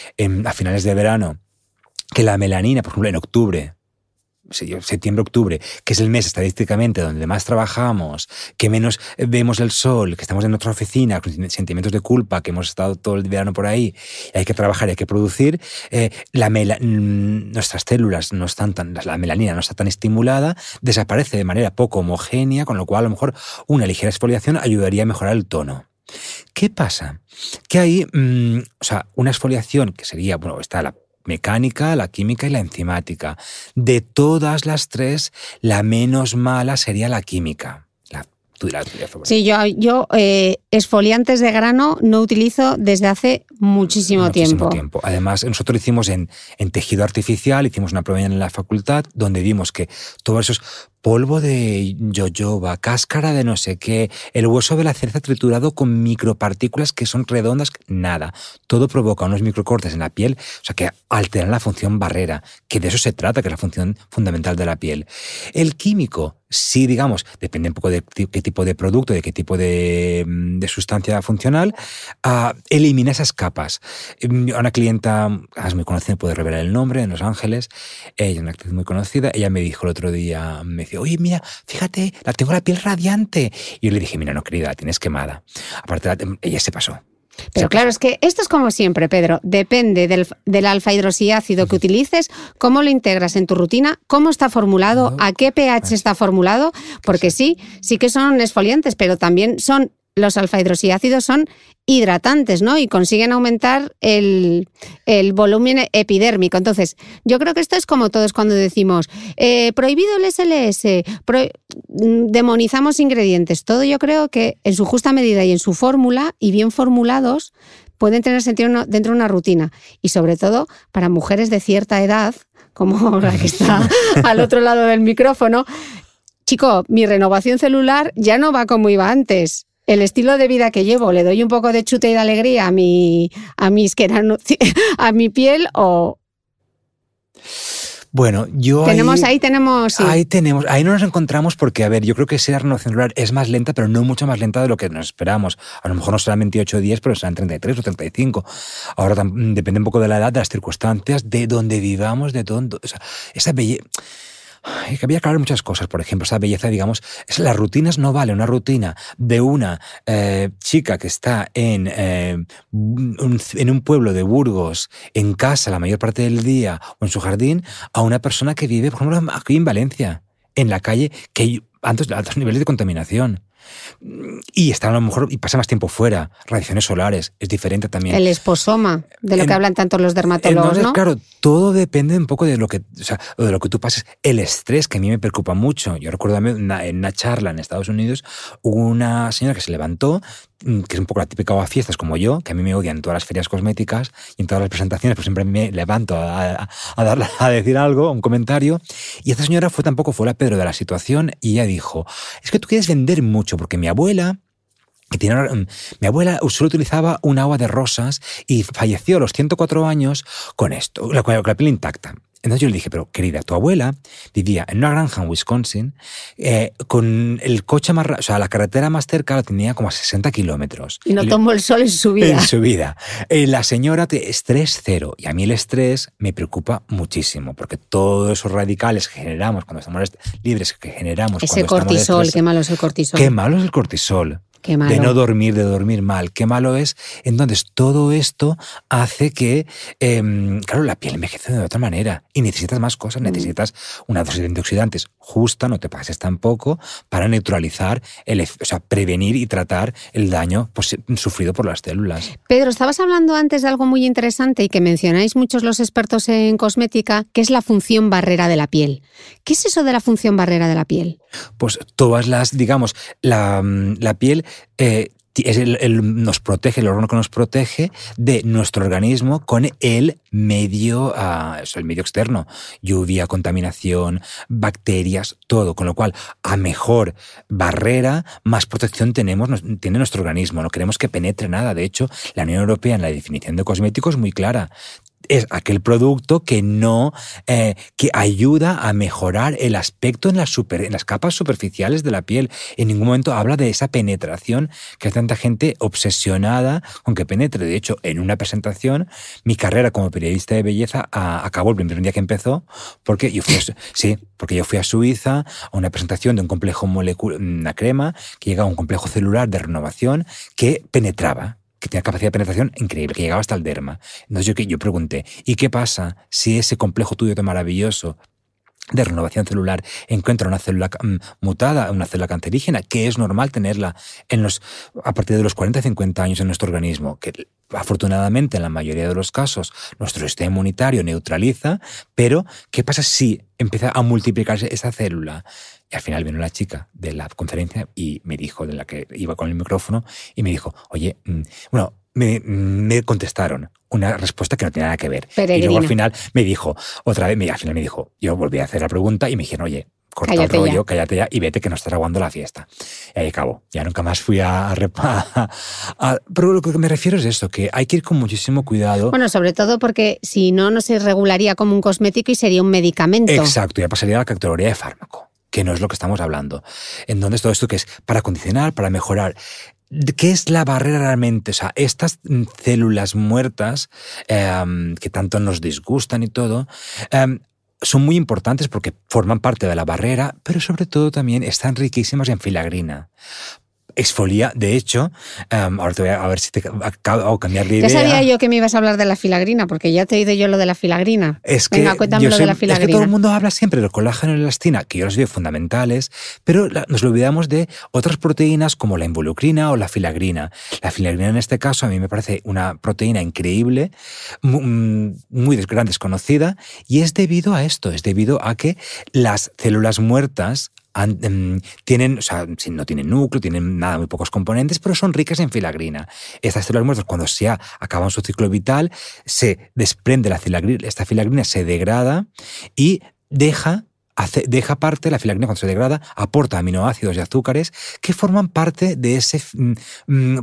a finales de verano, que la melanina, por ejemplo, en octubre, septiembre, octubre, que es el mes estadísticamente donde más trabajamos, que menos vemos el sol, que estamos en nuestra oficina con sentimientos de culpa, que hemos estado todo el verano por ahí, y hay que trabajar y hay que producir, eh, la nuestras células no están tan, la melanina no está tan estimulada, desaparece de manera poco homogénea, con lo cual a lo mejor una ligera exfoliación ayudaría a mejorar el tono. ¿Qué pasa? Que hay, mm, o sea, una exfoliación que sería, bueno, está la mecánica, la química y la enzimática. De todas las tres, la menos mala sería la química. La, sí, yo, yo eh, esfoliantes de grano no utilizo desde hace muchísimo, muchísimo tiempo. Además, nosotros hicimos en, en tejido artificial, hicimos una prueba en la facultad donde vimos que todos esos polvo de yoyoba, cáscara de no sé qué, el hueso de la cereza triturado con micropartículas que son redondas, nada. Todo provoca unos microcortes en la piel, o sea, que alteran la función barrera, que de eso se trata, que es la función fundamental de la piel. El químico, sí, digamos, depende un poco de qué tipo de producto, de qué tipo de, mm, sustancia funcional, ah, elimina esas capas. Mm, una clienta, es muy conocida, puede revelar el nombre, en Los Ángeles, ella, una actriz muy conocida, ella me dijo el otro día, me decía, oye, mira, fíjate, la tengo la piel radiante. Y yo le dije, mira, no, querida, la tienes quemada. Aparte, ella se pasó. Pero claro, es que esto es como siempre, Pedro. Depende del, del alfa hidroxiácido que utilices, cómo lo integras en tu rutina, cómo está formulado, a qué pH está formulado, porque sí, sí que son esfoliantes, pero también son los alfa hidroxiácidos son hidratantes, ¿no? Y consiguen aumentar el, volumen epidérmico. Entonces, yo creo que esto es como todos cuando decimos, eh, prohibido el SLS, mm, demonizamos ingredientes. Todo yo creo que en su justa medida y en su fórmula, y bien formulados, pueden tener sentido dentro de una rutina. Y sobre todo para mujeres de cierta edad, como la que está al otro lado del micrófono, chico, mi renovación celular ya no va como iba antes el estilo de vida que llevo, le doy un poco de chute y de alegría a mi, a mis, a mi piel o... Bueno, yo tenemos ahí, tenemos ahí tenemos ahí no nos encontramos porque a ver yo creo que esa renovación celular es más lenta pero no mucho más lenta de lo que nos esperamos. A lo mejor no serán 28 días pero serán 33 o 35 ahora depende un poco de la edad de las circunstancias de donde vivamos de dónde o sea, esa belleza hay que había que hablar muchas cosas. Por ejemplo, esa belleza, digamos, es, las rutinas no vale una rutina de una eh, chica que está en, eh, un, en un pueblo de Burgos, en casa la mayor parte del día o en su jardín, a una persona que vive, por ejemplo, aquí en Valencia, en la calle, que hay altos, altos niveles de contaminación. Y está a lo mejor y pasa más tiempo fuera, radiaciones solares, es diferente también. El esposoma, de lo que hablan tanto los dermatólogos, ¿no? Claro, todo depende un poco de lo que, o sea, de lo que tú pases. El estrés que a mí me preocupa mucho. Yo recuerdo en una charla en Estados Unidos, una señora que se levantó que es un poco la típica a fiestas como yo, que a mí me odian en todas las ferias cosméticas y en todas las presentaciones, pues siempre me levanto a, a, a decir algo, un comentario. Y esta señora fue tampoco fue la Pedro de la situación y ella dijo, es que tú quieres vender mucho porque mi abuela que tiene, mm, mi abuela solo utilizaba un agua de rosas y falleció a los 104 años con esto, con la piel intacta. Entonces yo le dije, pero querida, tu abuela vivía en una granja en Wisconsin eh, con el coche más, o sea, la carretera más cerca la tenía como a 60 kilómetros. Y no tomó el sol en su vida. En su vida. Eh, la señora, te, estrés cero. Y a mí el estrés me preocupa muchísimo, porque todos esos radicales que generamos cuando estamos libres, que generamos... Ese cortisol, qué malo es el cortisol. Qué malo es el cortisol Qué malo. de no dormir, de dormir mal. Qué malo es. Entonces, todo esto hace que, em, claro, la piel envejece de otra manera y necesitas más cosas. Necesitas una dosis de antioxidantes justa, no te pases tampoco, para neutralizar, el, o sea, prevenir y tratar el daño pues, sufrido por las células. Pedro, estabas hablando antes de algo muy interesante y que mencionáis muchos los expertos en cosmética, que es la función barrera de la piel. ¿Qué es eso de la función barrera de la piel? Pues todas las, digamos, la, mm, la piel eh, es el, nos protege, el órgano que nos protege de nuestro organismo con el medio, eso, el medio externo, lluvia, contaminación, bacterias, todo, con lo cual a mejor barrera, más protección tenemos, tiene nuestro organismo. No queremos que penetre nada. De hecho, la Unión Europea en la definición de cosméticos es muy clara es aquel producto que no eh, que ayuda a mejorar el aspecto en las super, en las capas superficiales de la piel. En ningún momento habla de esa penetración que hay tanta gente obsesionada con que penetre. De hecho, en una presentación, mi carrera como periodista de belleza ah, acabó el primer día que empezó porque yo fui a, sí, porque yo fui a Suiza a una presentación de un complejo molecular, una crema que llegaba a un complejo celular de renovación que penetraba que tenía capacidad de penetración increíble, que llegaba hasta el derma. Entonces yo, yo pregunté, ¿y qué pasa si ese complejo tuyo tan maravilloso de renovación celular encuentra una célula mm, mutada, una célula cancerígena, que es normal tenerla en los, a partir de los 40-50 años en nuestro organismo, que afortunadamente en la mayoría de los casos nuestro sistema inmunitario neutraliza, pero ¿qué pasa si empieza a multiplicarse esa célula? Y al final vino la chica de la conferencia y me dijo, de la que iba con el micrófono, y me dijo, oye, mm, bueno, me, me contestaron una respuesta que no tenía nada que ver. Y luego al final me dijo, otra vez, al final me dijo, yo volví a hacer la pregunta y me dijeron, oye, corta Cállate el ya. rollo, cállate ya y vete que nos estás aguando la fiesta. Y ahí acabó. Ya nunca más fui a, a- Pero lo que me refiero es esto, que hay que ir con muchísimo cuidado. Bueno, sobre todo porque si no, no se regularía como un cosmético y sería un medicamento. Exacto, ya pasaría a la categoría de fármaco, que no es lo que estamos hablando. Entonces, todo esto que es para condicionar, para mejorar. ¿Qué es la barrera realmente? O sea, estas células muertas em, que tanto nos disgustan y todo, em, son muy importantes porque forman parte de la barrera, pero sobre todo también están riquísimas en filagrina. Exfolia, de hecho, em, ahora te voy a, a ver si te acabo hago cambiar de idea. Ya sabía yo que me ibas a hablar de la filagrina, porque ya te he oído yo lo de la filagrina. Es que Venga, cuéntame lo de la Es que filagrina. todo el mundo habla siempre del colágeno y la elastina, que yo los veo fundamentales, pero la- nos olvidamos de otras proteínas como la involucrina o la filagrina. La filagrina en este caso a mí me parece una proteína increíble, mm, muy des- gran desconocida, y es debido a esto, es debido a que las células muertas em, tienen, o sea, no tienen núcleo, tienen nada, muy pocos componentes, pero son ricas en filagrina. Estas células muertas, cuando se acaban su ciclo vital, se desprende la filagrina, esta filagrina se degrada y deja, hace- deja parte, la filagrina cuando se degrada, aporta aminoácidos y azúcares que forman parte de esa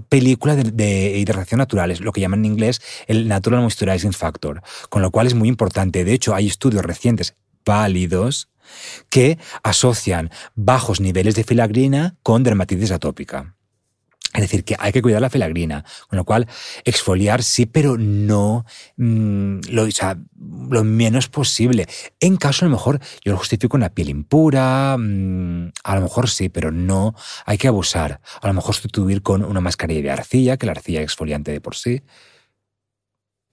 película de, de hidratación naturales, lo que llaman en inglés el Natural Moisturizing Factor, con lo cual es muy importante. De hecho, hay estudios recientes válidos que asocian bajos niveles de filagrina con dermatitis atópica. Es decir, que hay que cuidar la filagrina, con lo cual exfoliar sí, pero no mm, lo, lo menos posible. En caso, a lo mejor, yo lo justifico en la piel impura, mm, a lo mejor sí, pero no hay que abusar. A lo mejor sustituir con una mascarilla de arcilla, que la arcilla exfoliante de por sí,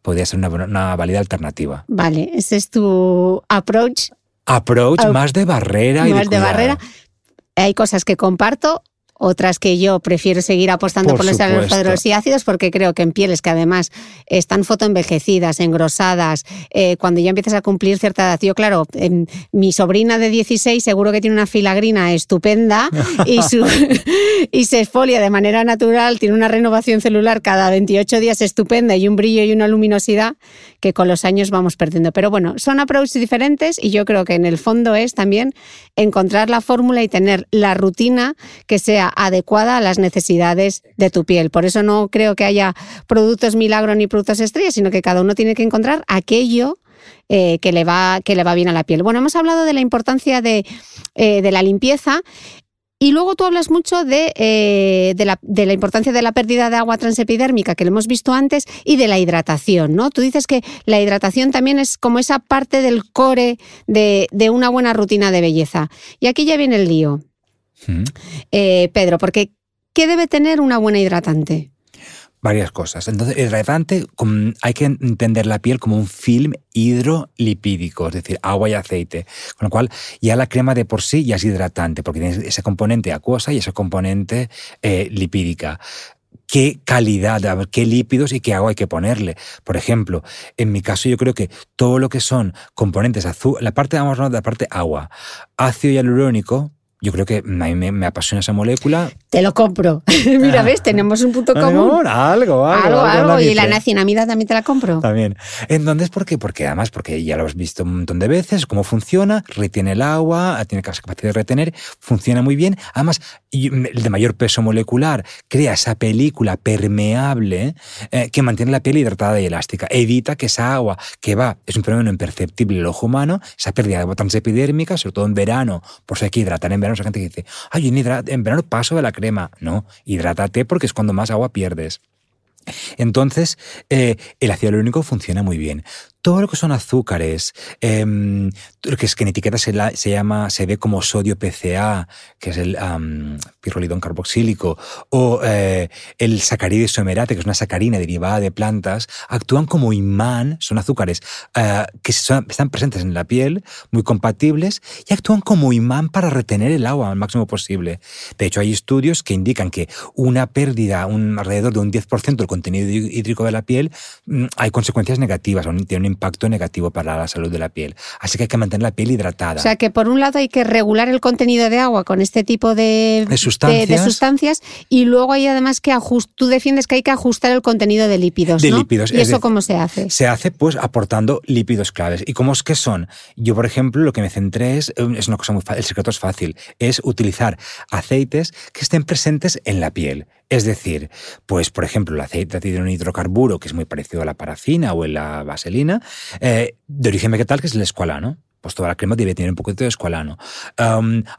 podría ser una, una válida alternativa. Vale, ese es tu approach Approach más de barrera y más de cuidado. barrera. Hay cosas que comparto, otras que yo prefiero seguir apostando Por por, los alfa y ácidos porque creo que en pieles que además están fotoenvejecidas, engrosadas, eh, cuando ya empiezas a cumplir cierta edad. Yo, claro, em, mi sobrina de 16 seguro que tiene una filagrina estupenda y, su, y se exfolia de manera natural, tiene una renovación celular cada 28 días estupenda y un brillo y una luminosidad que con los años vamos perdiendo. Pero bueno, son approaches diferentes y yo creo que en el fondo es también encontrar la fórmula y tener la rutina que sea adecuada a las necesidades de tu piel. Por eso no creo que haya productos milagro ni productos estrellas, sino que cada uno tiene que encontrar aquello eh, que, le va, que le va bien a la piel. Bueno, hemos hablado de la importancia de, eh, de la limpieza. Y luego tú hablas mucho de, eh, de, la, importancia de la pérdida de agua transepidérmica, que lo hemos visto antes, y de la hidratación, ¿no? Tú dices que la hidratación también es como esa parte del core de, de una buena rutina de belleza. Y aquí ya viene el lío, ¿Mm? eh, Pedro, porque ¿qué debe tener una buena hidratante? Varias cosas. Entonces, hidratante, hay que entender la piel como un film hidrolipídico, es decir, agua y aceite. Con lo cual, ya la crema de por sí ya es hidratante, porque tiene ese componente acuosa y ese componente eh, lipídica qué calidad, qué lípidos y qué agua hay que ponerle. Por ejemplo, en mi caso yo creo que todo lo que son componentes azul, la parte, vamos a la parte agua, ácido hialurónico, yo creo que a mí me, apasiona esa molécula. Te lo compro. Mira, ah. ves, tenemos un punto común. Algo, algo. Algo, algo. Y la nacinamida también te la compro. También. Entonces, ¿por qué? Porque además, porque ya lo has visto un montón de veces, cómo funciona, retiene el agua, tiene capacidad de retener, funciona muy bien. Además, el de mayor peso molecular crea esa película permeable eh, que mantiene la piel hidratada y elástica. Evita que esa agua que va, es un fenómeno imperceptible en el ojo humano, esa pérdida de agua transepidérmica, sobre todo en verano, por si hay que hidratar en verano gente que dice, ay, en, en verano paso de la crema. No, hidrátate porque es cuando más agua pierdes. Entonces, eh, el ácido hialurónico funciona muy bien todo lo que son azúcares, em, que es que en etiqueta se, llama, se ve como sodio PCA, que es el pirrolidón carboxílico, o eh, el sacaride isomerate, que es una sacarina derivada de plantas, actúan como imán, son azúcares eh, que están presentes en la piel, muy compatibles, y actúan como imán para retener el agua al máximo posible. De hecho, hay estudios que indican que una pérdida, un, alrededor de un 10% del contenido hídrico de la piel, mm, hay consecuencias negativas, tiene impacto negativo para la salud de la piel. Así que hay que mantener la piel hidratada. O sea que por un lado hay que regular el contenido de agua con este tipo de, sustancias. y luego hay además que ajustar, tú defiendes que hay que ajustar el contenido de lípidos. De lípidos. ¿Y eso cómo se hace? Se hace pues aportando lípidos claves. ¿Y cómo es que son? Yo, por ejemplo, lo que me centré es, es una cosa muy fácil, el secreto es fácil, es utilizar aceites que estén presentes en la piel. Es decir, pues por ejemplo, el aceite de un hidrocarburo, que es muy parecido a la parafina o a la vaselina, eh, de origen vegetal, que es el escualano pues toda la crema debe tener un poquito de escualano.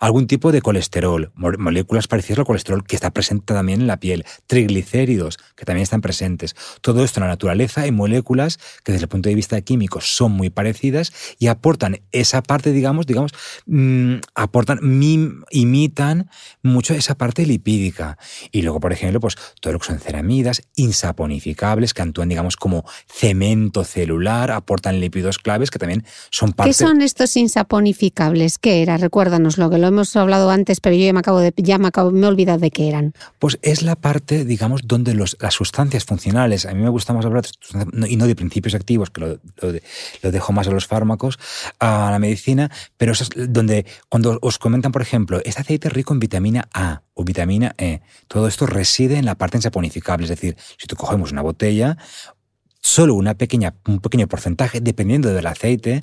algún tipo de colesterol, moléculas parecidas al colesterol que está presente también en la piel, triglicéridos que también están presentes. Todo esto en la naturaleza hay moléculas que desde el punto de vista químico son muy parecidas y aportan esa parte, digamos, digamos, mm, aportan, imitan mucho esa parte lipídica. Y luego, por ejemplo, pues todo lo que son ceramidas, insaponificables, que actúan, digamos, como cemento celular, aportan lípidos claves que también son parte estos insaponificables? ¿Qué era? Recuérdanos lo que lo hemos hablado antes, pero yo ya me acabo de ya me, acabo, me he olvidado de qué eran. Pues es la parte, digamos, donde las sustancias funcionales, a mí me gusta más hablar y no de principios activos, que lo, lo, dejo más a los fármacos, a la medicina, pero eso es donde cuando os comentan, por ejemplo, este aceite rico en vitamina A o vitamina E, todo esto reside en la parte insaponificable, es decir, si tú cogemos una botella solo una pequeña, un pequeño porcentaje, dependiendo del aceite,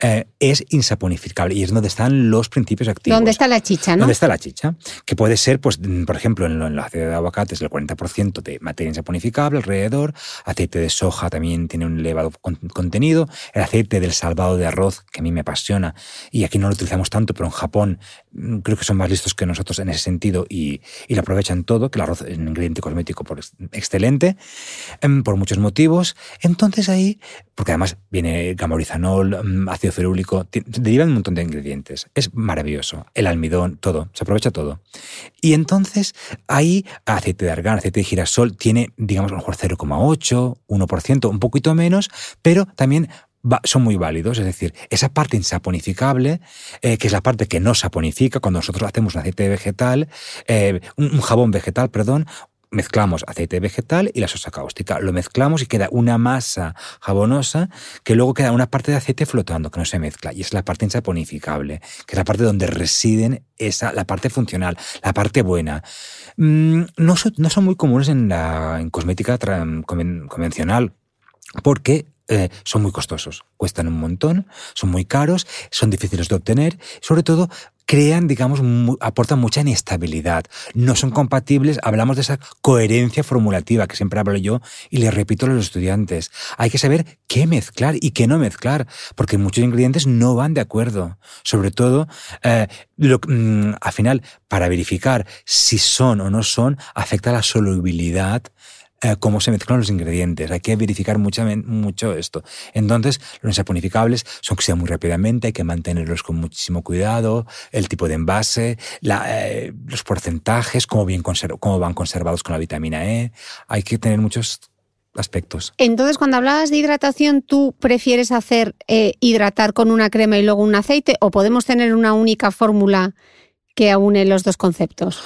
eh, es insaponificable y es donde están los principios activos. ¿Dónde está la chicha, no? ¿Dónde está la chicha? Que puede ser, pues, mm, por ejemplo, en, el aceite de aguacate es el 40% de materia insaponificable alrededor, aceite de soja también tiene un elevado contenido, el aceite del salvado de arroz, que a mí me apasiona, y aquí no lo utilizamos tanto, pero en Japón mm, creo que son más listos que nosotros en ese sentido y, y lo aprovechan todo, que el arroz es un ingrediente cosmético por, excelente, em, por muchos motivos. Entonces ahí, porque además viene gamorizanol, mm, ácido ferúlico, derivan un montón de ingredientes. Es maravilloso. El almidón, todo, se aprovecha todo. Y entonces ahí aceite de argán, aceite de girasol tiene, digamos, a lo mejor 0,8, 1%, un poquito menos, pero también son muy válidos, es decir, esa parte insaponificable, eh, que es la parte que no saponifica cuando nosotros hacemos un aceite vegetal, eh, un, jabón vegetal, perdón, mezclamos aceite vegetal y la sosa cáustica. Lo mezclamos y queda una masa jabonosa que luego queda una parte de aceite flotando que no se mezcla y es la parte insaponificable, que es la parte donde residen esa, la parte funcional, la parte buena. Mm, no, son, no son muy comunes en la en cosmética convencional porque eh, son muy costosos, cuestan un montón, son muy caros, son difíciles de obtener, sobre todo crean, digamos, aportan mucha inestabilidad, no son compatibles, hablamos de esa coherencia formulativa que siempre hablo yo y le repito a los estudiantes, hay que saber qué mezclar y qué no mezclar, porque muchos ingredientes no van de acuerdo, sobre todo, eh, mm, al final, para verificar si son o no son, afecta la solubilidad eh, cómo se mezclan los ingredientes. Hay que verificar mucho, mucho esto. Entonces, los saponificables son que sean muy rápidamente, hay que mantenerlos con muchísimo cuidado, el tipo de envase, eh, los porcentajes, cómo, van conservados con la vitamina E. Hay que tener muchos aspectos. Entonces, cuando hablabas de hidratación, ¿tú prefieres hacer eh, hidratar con una crema y luego un aceite o podemos tener una única fórmula que aúne los dos conceptos?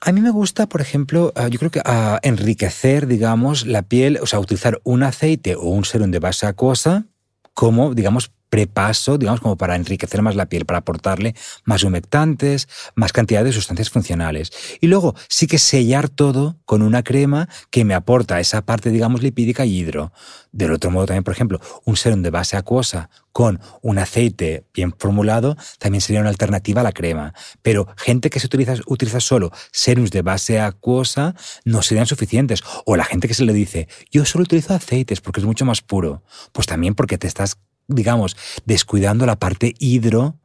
A mí me gusta, por ejemplo, ah, yo creo que ah, enriquecer, digamos, la piel, o sea, utilizar un aceite o un serum de base acuosa como, digamos, prepaso, digamos, como para enriquecer más la piel, para aportarle más humectantes, más cantidad de sustancias funcionales. Y luego sí que sellar todo con una crema que me aporta esa parte, digamos, lipídica y hidro. Del otro modo también, por ejemplo, un serum de base acuosa con un aceite bien formulado también sería una alternativa a la crema. Pero gente que se utiliza, utiliza solo serums de base acuosa no serían suficientes. O la gente que se le dice, yo solo utilizo aceites porque es mucho más puro. Pues también porque te estás digamos, descuidando la parte hidro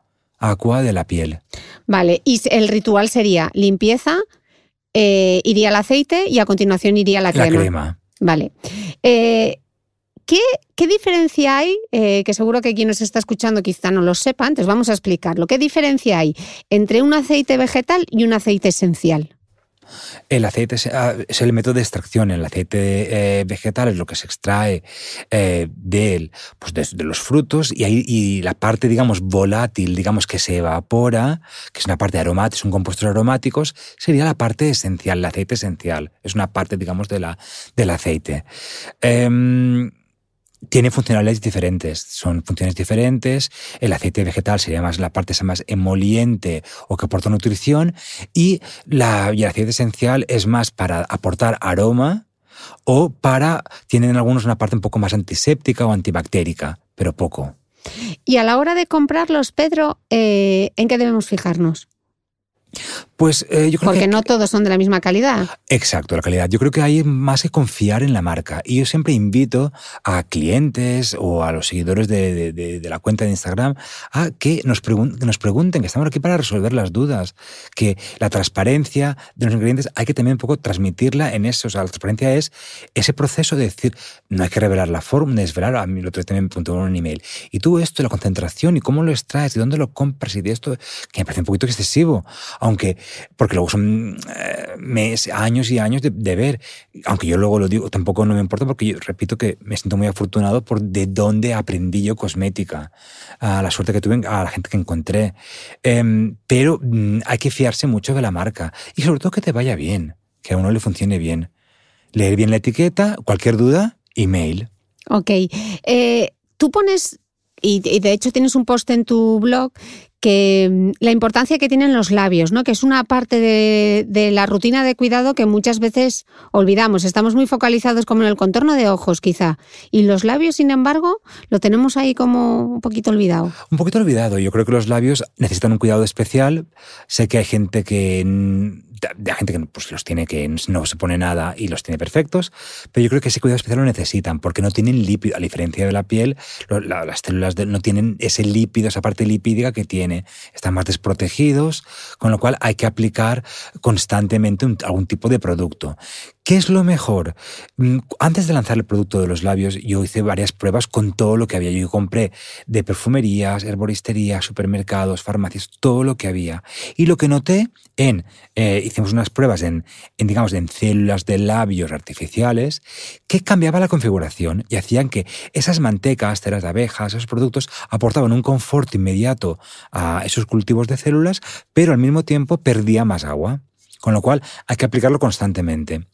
aqua de la piel. Vale, y el ritual sería limpieza, eh, iría el aceite y a continuación iría la crema. La crema. Vale. Eh, ¿qué, diferencia hay? Eh, que seguro que quien nos está escuchando quizá no lo sepa, entonces vamos a explicarlo. ¿Qué diferencia hay entre un aceite vegetal y un aceite esencial? El aceite ah, es, el método de extracción. El aceite eh, vegetal es lo que se extrae eh, de, pues de, los frutos y, ahí, y la parte, digamos, volátil, digamos, que se evapora, que es una parte aromática, son compuestos aromáticos, sería la parte esencial, el aceite esencial. Es una parte, digamos, de la, del aceite. Em, tiene funcionalidades diferentes, son funciones diferentes. El aceite vegetal sería más la parte más emoliente o que aporta nutrición y, la, el aceite esencial es más para aportar aroma o para, tienen algunos una parte un poco más antiséptica o antibactérica, pero poco. Y a la hora de comprarlos, Pedro, eh, ¿en qué debemos fijarnos? Pues eh, yo creo Porque no todos son de la misma calidad. Exacto, la calidad. Yo creo que hay más que confiar en la marca. Y yo siempre invito a clientes o a los seguidores de, la cuenta de Instagram a que nos, nos pregunten, que estamos aquí para resolver las dudas, que la transparencia de los ingredientes hay que también un poco transmitirla en eso. O sea, la transparencia es ese proceso de decir, no hay que revelar la forma, desvelar, a mí lo otro también me en un email. Y tú esto, la concentración, y cómo lo extraes, y dónde lo compras, y de esto, que me parece un poquito excesivo aunque, porque luego son eh, meses, años y años de, ver, aunque yo luego lo digo, tampoco no me importa porque yo repito que me siento muy afortunado por de dónde aprendí yo cosmética, a la suerte que tuve, a la gente que encontré, em, pero mm, hay que fiarse mucho de la marca y sobre todo que te vaya bien, que a uno le funcione bien. Leer bien la etiqueta, cualquier duda, email. Ok. Eh, tú pones y, de hecho tienes un post en tu blog que mm, la importancia que tienen los labios, ¿no? que es una parte de, la rutina de cuidado que muchas veces olvidamos. Estamos muy focalizados como en el contorno de ojos, quizá. Y los labios, sin embargo, lo tenemos ahí como un poquito olvidado. Un poquito olvidado. Yo creo que los labios necesitan un cuidado especial. Sé que hay gente que de gente que pues, los tiene que no se pone nada y los tiene perfectos, pero yo creo que ese cuidado especial lo necesitan porque no tienen lípido, a diferencia de la piel, las células no tienen ese lípido, esa parte lipídica que tiene, están más desprotegidos, con lo cual hay que aplicar constantemente algún tipo de producto. ¿Qué es lo mejor? Mm, antes de lanzar el producto de los labios, yo hice varias pruebas con todo lo que había. Yo compré de perfumerías, herboristerías, supermercados, farmacias, todo lo que había. Y lo que noté en, eh, hicimos unas pruebas en, en, digamos, en células de labios artificiales, que cambiaba la configuración y hacían que esas mantecas, ceras de abejas, esos productos aportaban un confort inmediato a esos cultivos de células, pero al mismo tiempo perdía más agua. Con lo cual hay que aplicarlo constantemente.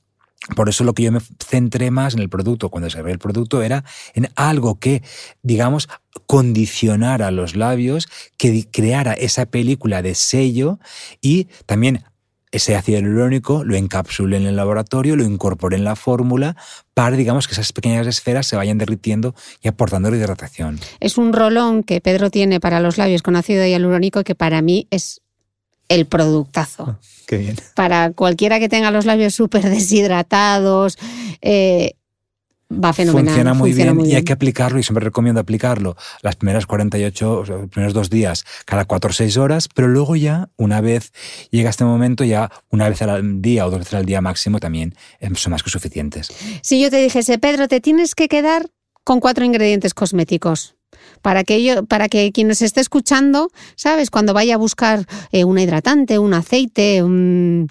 Por eso lo que yo me centré más en el producto, cuando se ve el producto, era en algo que, digamos, condicionara los labios, que creara esa película de sello y también ese ácido hialurónico lo encapsulé en el laboratorio, lo incorporé en la fórmula para, digamos, que esas pequeñas esferas se vayan derritiendo y aportando la hidratación. Es un rolón que Pedro tiene para los labios con ácido hialurónico que para mí es el productazo. Qué bien. Para cualquiera que tenga los labios súper deshidratados, eh, va fenomenal. Funciona muy funciona bien muy y hay que aplicarlo y siempre recomiendo aplicarlo las primeras 48, o sea, los primeros dos días, cada 4 o 6 horas, pero luego ya, una vez llega este momento, ya una vez al día o dos veces al día máximo también eh, son más que suficientes. Si yo te dijese, Pedro, te tienes que quedar con cuatro ingredientes cosméticos. Para que, yo, para que quien nos esté escuchando, ¿sabes? Cuando vaya a buscar eh, un hidratante, un aceite, un,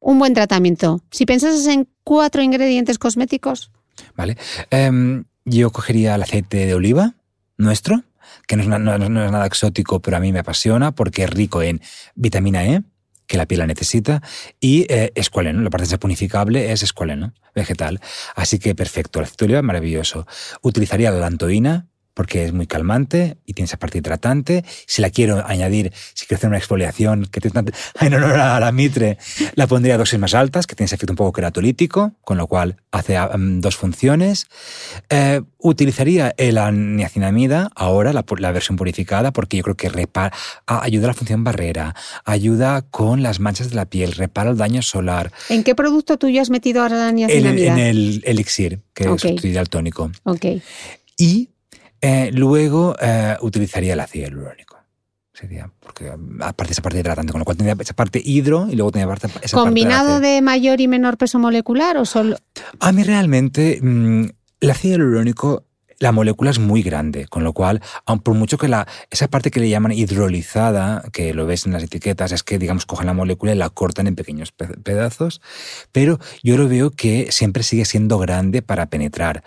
buen tratamiento. Si pensases en cuatro ingredientes cosméticos, ¿Vale? Em, yo cogería el aceite de oliva nuestro, que no es nada exótico, pero a mí me apasiona porque es rico en vitamina E, que la piel la necesita, y eh, escualeno. La parte saponificable es escualeno vegetal. Así que perfecto, el aceite de oliva maravilloso. Utilizaría la lantoína porque es muy calmante y tiene esa parte hidratante. Si la quiero añadir, si quiero hacer una exfoliación que tiene tanto- en honor a la mitre, la pondría a dosis más altas, que tiene ese efecto un poco queratolítico, con lo cual hace mm, dos funciones. Eh, utilizaría el niacinamida ahora, la, la versión purificada, porque yo creo que repara, ayuda a la función barrera, ayuda con las manchas de la piel, repara el daño solar. ¿en qué producto tuyo has metido ahora la En niacinamida? en el elixir, que Ok. sustituye al tónico. Ok. Y eh, luego eh, utilizaría el ácido hialurónico. Sería, porque mm, aparte esa parte hidratante, con lo cual tendría esa parte hidro y luego tendría parte, esa ¿Combinado parte de mayor y menor peso molecular o solo...? A mí realmente mm, el ácido hialurónico, la molécula es muy grande, con lo cual, aun por mucho que la, esa parte que le llaman hidrolizada, que lo ves en las etiquetas, es que, digamos, cogen la molécula y la cortan en pequeños pe- pedazos, pero yo lo veo que siempre sigue siendo grande para penetrar.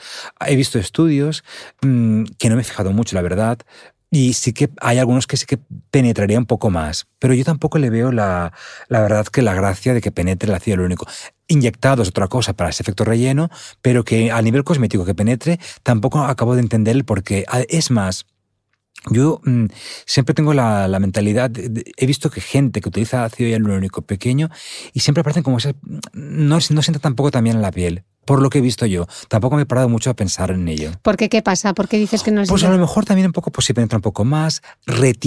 He visto estudios mm, que no me he fijado mucho, la verdad, y sí que hay algunos que sí que penetraría un poco más, pero yo tampoco le veo la, la verdad que la gracia de que penetre el ácido hialurónico. Inyectado es otra cosa para ese efecto relleno, pero que a nivel cosmético que penetre, tampoco acabo de entender el por qué. Ah, Es más, yo mm, siempre tengo la, mentalidad, he visto que gente que utiliza ácido hialurónico pequeño y siempre aparecen como esas, no, no sienta tampoco también en la piel, por lo que he visto yo. Tampoco me he parado mucho a pensar en ello. ¿Por qué qué pasa? ¿Por qué dices que no les Pues a lo mejor también un poco, pues si penetra un poco más,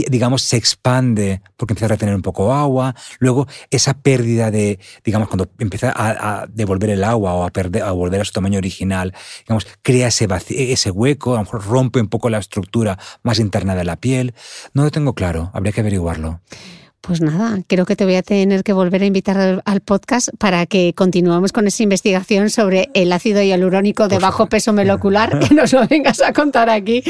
digamos, se expande porque empieza a retener un poco agua. Luego, esa pérdida de, digamos, cuando empieza a, a devolver el agua o a, perder, a volver a su tamaño original, digamos, crea ese, vaci- ese hueco, a lo mejor rompe un poco la estructura más interna de la piel. No lo tengo claro, habría que averiguarlo. Pues nada, creo que te voy a tener que volver a invitar al, al podcast para que continuemos con esa investigación sobre el ácido hialurónico de bajo peso molecular, que nos lo vengas a contar aquí.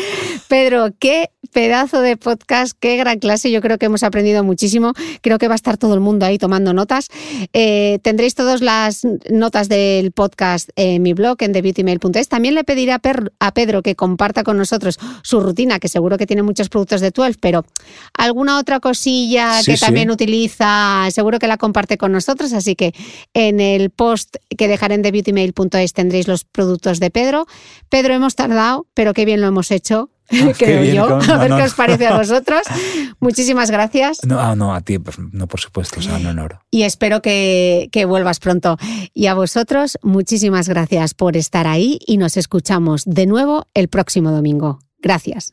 Pedro, qué pedazo de podcast, qué gran clase. Yo creo que hemos aprendido muchísimo. Creo que va a estar todo el mundo ahí tomando notas. Eh, tendréis todas las notas del podcast en mi blog, en thebeautymail.es. También le pediré a, Per- a Pedro que comparta con nosotros su rutina, que seguro que tiene muchos productos de 12, pero alguna otra cosilla Sí, que. También utiliza, seguro que la comparte con nosotros. Así que en el post que dejaré en thebeautymail.es tendréis los productos de Pedro. Pedro, hemos tardado, pero qué bien lo hemos hecho. creo bien, yo. A ver no, qué no. os parece a vosotros. Muchísimas gracias. No, ah, no, a ti, pues, no, por supuesto, sea, un honor. y espero que, que vuelvas pronto. Y a vosotros, muchísimas gracias por estar ahí y nos escuchamos de nuevo el próximo domingo. Gracias.